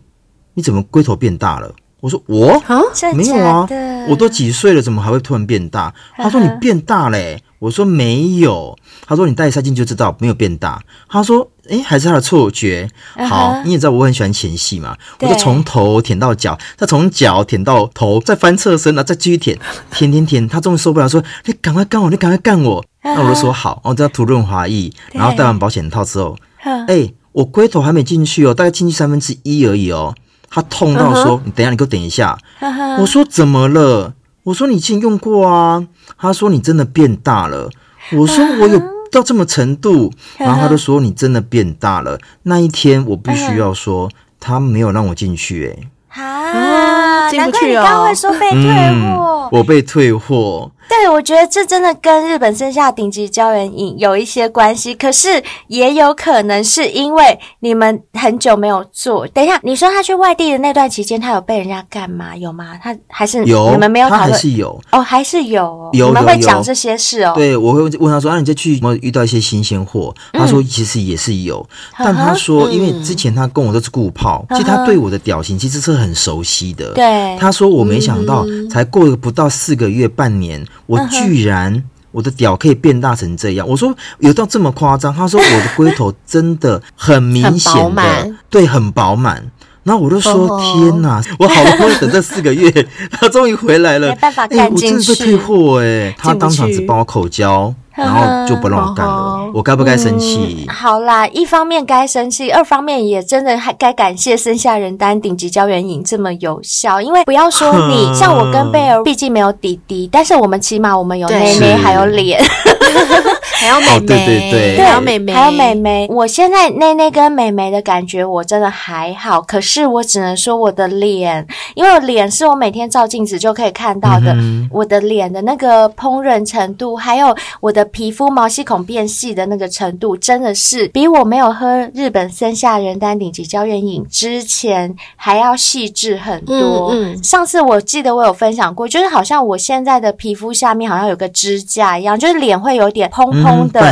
你怎么龟头变大了？”我说：“我啊，没有啊，我都几岁了，怎么还会突然变大？”他说：“你变大嘞。”我说没有，他说你戴塞进就知道没有变大。他说，诶，还是他的错觉。好，uh huh. 你也知道我很喜欢前戏嘛，我就从头舔到脚，再从脚舔到头，再翻侧身，然后再继续舔，舔舔舔。他终于受不了，说你赶快干我，你赶快干我。Uh huh. 那我就说好，我就要涂润滑液，然后戴完保险套之后，诶对，我龟头还没进去哦，大概进去三分之一而已哦。他痛到说，uh huh. 你等一下，你给我等一下。Uh huh. 我说怎么了？我说你以前用过啊，他说你真的变大了。我说我有到这么程度，然后他就说你真的变大了。那一天我必须要说，他没有让我进去，欸，诶。啊，进不去哦。难怪你刚刚会说被退货，我被退货。对，我觉得这真的跟日本剩下顶级胶原饮有一些关系，可是也有可能是因为你们很久没有做。等一下，你说他去外地的那段期间，他有被人家干嘛？有吗？他还是有？你们没有讨论？他还是有哦，还是有哦。有你们会讲这些事哦？对，我会问他说：“啊，你再去有没有遇到一些新鲜货？”他说：“其实也是有，嗯、但他说，因为之前他跟我都是固炮，嗯、其实他对我的屌型其实是很熟悉的。对，他说我没想到，才过了不到四个月、半年，我居然。我的屌可以变大成这样，我说有到这么夸张？他说我的龟头真的很明显的，对，很饱满。然后我就说天哪，我好不容易等这四个月，他终于回来了，没办法干进去，欸，我真的是退货哎，欸，他当场只帮我口交。然后就不让我干了，我该不该生气？好啦，一方面该生气，二方面也真的还该感谢生下人丹顶级胶原饮这么有效。因为不要说你，像我跟贝儿，毕竟没有弟弟，但是我们起码我们有妹妹，还有脸，还有妹妹，对对对，还有妹妹，还有妹妹。我现在内内跟妹妹的感觉，我真的还好。可是我只能说我的脸，因为我脸是我每天照镜子就可以看到的，我的脸的那个烹饪程度，还有我的。皮肤毛细孔变细的那个程度，真的是比我没有喝日本森下仁丹顶级胶原饮之前还要细致很多。嗯，嗯，上次我记得我有分享过，就是好像我现在的皮肤下面好像有个支架一样，就是脸会有点蓬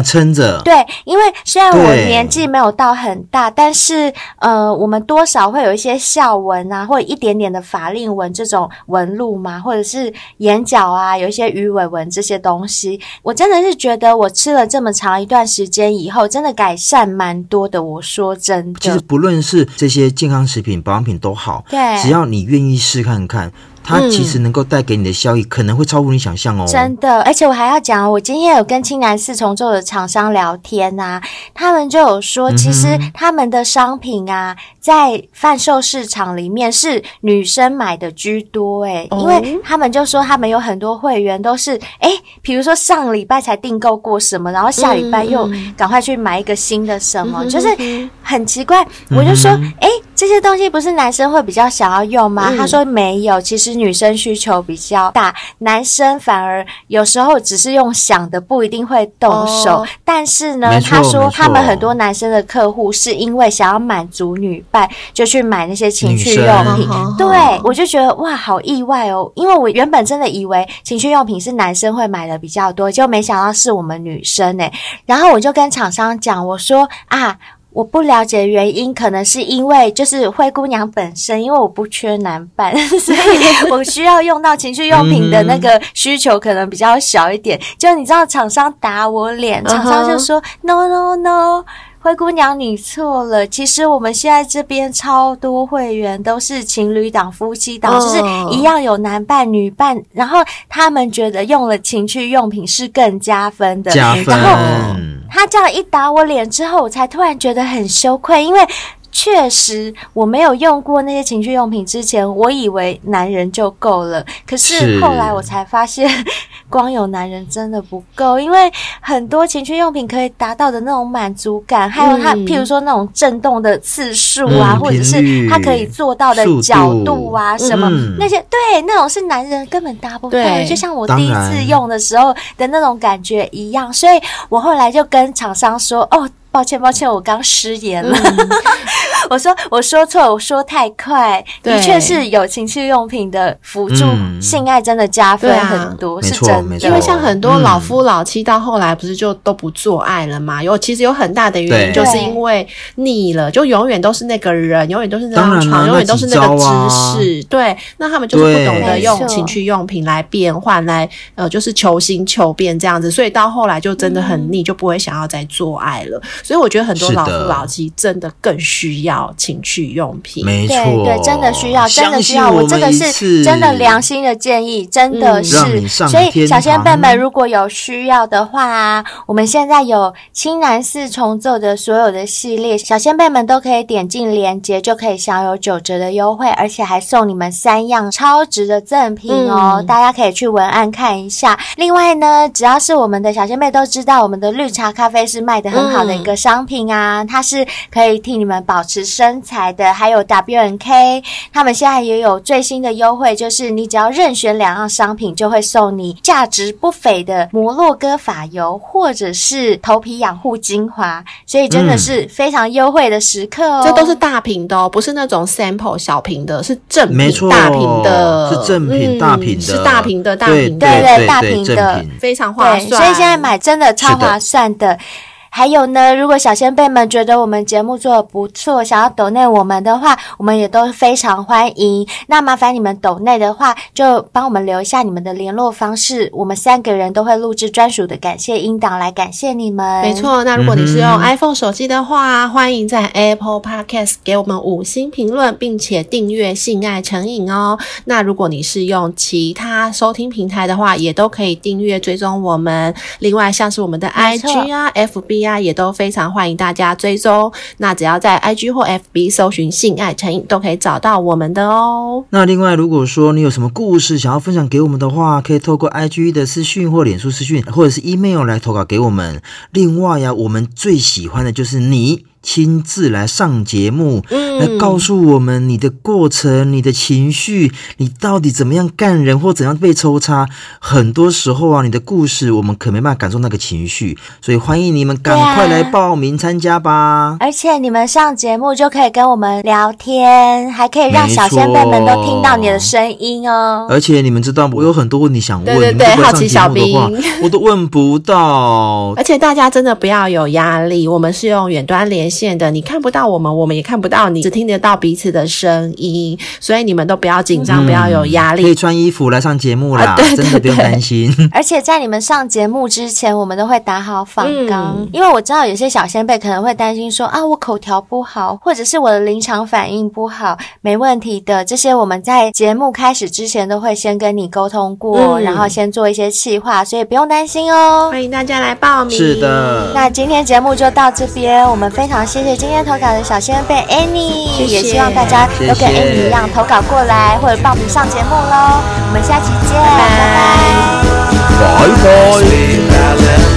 撑、嗯、着。对，因为虽然我年纪没有到很大，但是呃，我们多少会有一些笑纹啊，或者一点点的法令纹这种纹路嘛，或者是眼角啊有一些鱼尾纹这些东西，我真的是。觉得我吃了这么长一段时间以后，真的改善蛮多的。我说真的，其实不论是这些健康食品、保养品都好，对，只要你愿意试看看。它其实能够带给你的效益，可能会超乎你想象哦。真的，而且我还要讲，我今天有跟氢燃四重奏的厂商聊天呐，他们就有说，其实他们的商品啊，在贩售市场里面是女生买的居多，诶，因为他们就说他们有很多会员都是，诶，比如说上礼拜才订购过什么，然后下礼拜又赶快去买一个新的什么，就是很奇怪。我就说，诶，这些东西不是男生会比较想要用吗？他说没有，其实。女生需求比较大，男生反而有时候只是用想的，不一定会动手。哦、但是呢，他说他们很多男生的客户是因为想要满足女伴，就去买那些情趣用品。对，我就觉得哇，好意外哦，因为我原本真的以为情趣用品是男生会买的比较多，就没想到是我们女生诶。然后我就跟厂商讲，我说啊。我不了解原因，可能是因为就是灰姑娘本身，因为我不缺男伴，所以 我需要用到情趣用品的那个需求可能比较小一点。就你知道，厂商打我脸，厂商就说、uh huh. “no no no”，灰姑娘你错了。其实我们现在这边超多会员都是情侣档、夫妻档，uh. 就是一样有男伴、女伴，然后他们觉得用了情趣用品是更加分的，加分。然后他这样一打我脸之后，我才突然觉得很羞愧，因为确实我没有用过那些情趣用品之前，我以为男人就够了。可是后来我才发现，光有男人真的不够，因为很多情趣用品可以达到的那种满足感，还有它，譬如说那种震动的次数啊，或者是它可以做到的角度啊，什么那些，对，那种是男人根本达不到的。就像我第一次用的时候的那种感觉一样，所以我后来就跟跟厂商说哦。抱歉，抱歉，我刚失言了。嗯、我说，我说错，我说太快。的确是有情趣用品的辅助，嗯、性爱真的加分很多，啊、是真的。因为像很多老夫老妻到后来不是就都不做爱了嘛？有其实有很大的原因，就是因为腻了，就永远都是那个人，永远都是那张床，永远都是那个姿势。对，那他们就是不懂得用情趣用品来变换，来呃，就是求新求变这样子，所以到后来就真的很腻，嗯、就不会想要再做爱了。所以我觉得很多老夫老妻真的更需要情趣用品，没错，对，真的需要，真的需要。我，我这个是真的良心的建议，真的是。嗯、所以小仙贝们如果有需要的话，我们现在有氢燃四重奏的所有的系列，小仙贝们都可以点进链接，就可以享有九折的优惠，而且还送你们三样超值的赠品哦。嗯、大家可以去文案看一下。另外呢，只要是我们的小仙贝都知道，我们的绿茶咖啡是卖的很好的一个。商品啊，它是可以替你们保持身材的，还有 W N K，他们现在也有最新的优惠，就是你只要任选两样商品，就会送你价值不菲的摩洛哥发油，或者是头皮养护精华，所以真的是非常优惠的时刻哦。这都是大瓶的哦，不是那种 sample 小瓶的，是正品没错大瓶的，是正品大瓶的，是大瓶的大瓶的，对对对，大瓶的，非常划算。所以现在买真的超划算的。还有呢，如果小仙贝们觉得我们节目做的不错，想要抖内我们的话，我们也都非常欢迎。那麻烦你们抖内的话，就帮我们留下你们的联络方式，我们三个人都会录制专属的感谢音档来感谢你们。没错，那如果你是用 iPhone 手机的话，嗯、欢迎在 Apple Podcast 给我们五星评论，并且订阅性爱成瘾哦。那如果你是用其他收听平台的话，也都可以订阅追踪我们。另外，像是我们的 IG 啊、FB。呀，也都非常欢迎大家追踪。那只要在 IG 或 FB 搜寻“性爱成瘾”，都可以找到我们的哦。那另外，如果说你有什么故事想要分享给我们的话，可以透过 IG 的私讯或脸书私讯，或者是 email 来投稿给我们。另外呀，我们最喜欢的就是你。亲自来上节目，嗯，来告诉我们你的过程、你的情绪，你到底怎么样干人或怎样被抽插？很多时候啊，你的故事我们可没办法感受那个情绪，所以欢迎你们赶快来报名参加吧。啊！而且你们上节目就可以跟我们聊天，还可以让小仙辈们都听到你的声音哦。而且你们知道，我有很多问题想问，对对对，好奇小兵，我都问不到。而且大家真的不要有压力，我们是用远端连线的，你看不到我们，我们也看不到你，只听得到彼此的声音，所以你们都不要紧张，嗯、不要有压力，可以穿衣服来上节目啦，啊、对对对，真的不用担心。而且在你们上节目之前，我们都会打好访纲，嗯、因为我知道有些小先辈可能会担心说啊，我口条不好，或者是我的临场反应不好，没问题的，这些我们在节目开始之前都会先跟你沟通过，嗯、然后先做一些企划，所以不用担心哦。欢迎大家来报名。是的，那今天节目就到这边，我们非常谢谢。今天投稿的小仙贝 Annie，谢谢，也希望大家都跟 Annie 一样投稿过来或者报名上节目喽。我们下期见，拜拜，拜拜。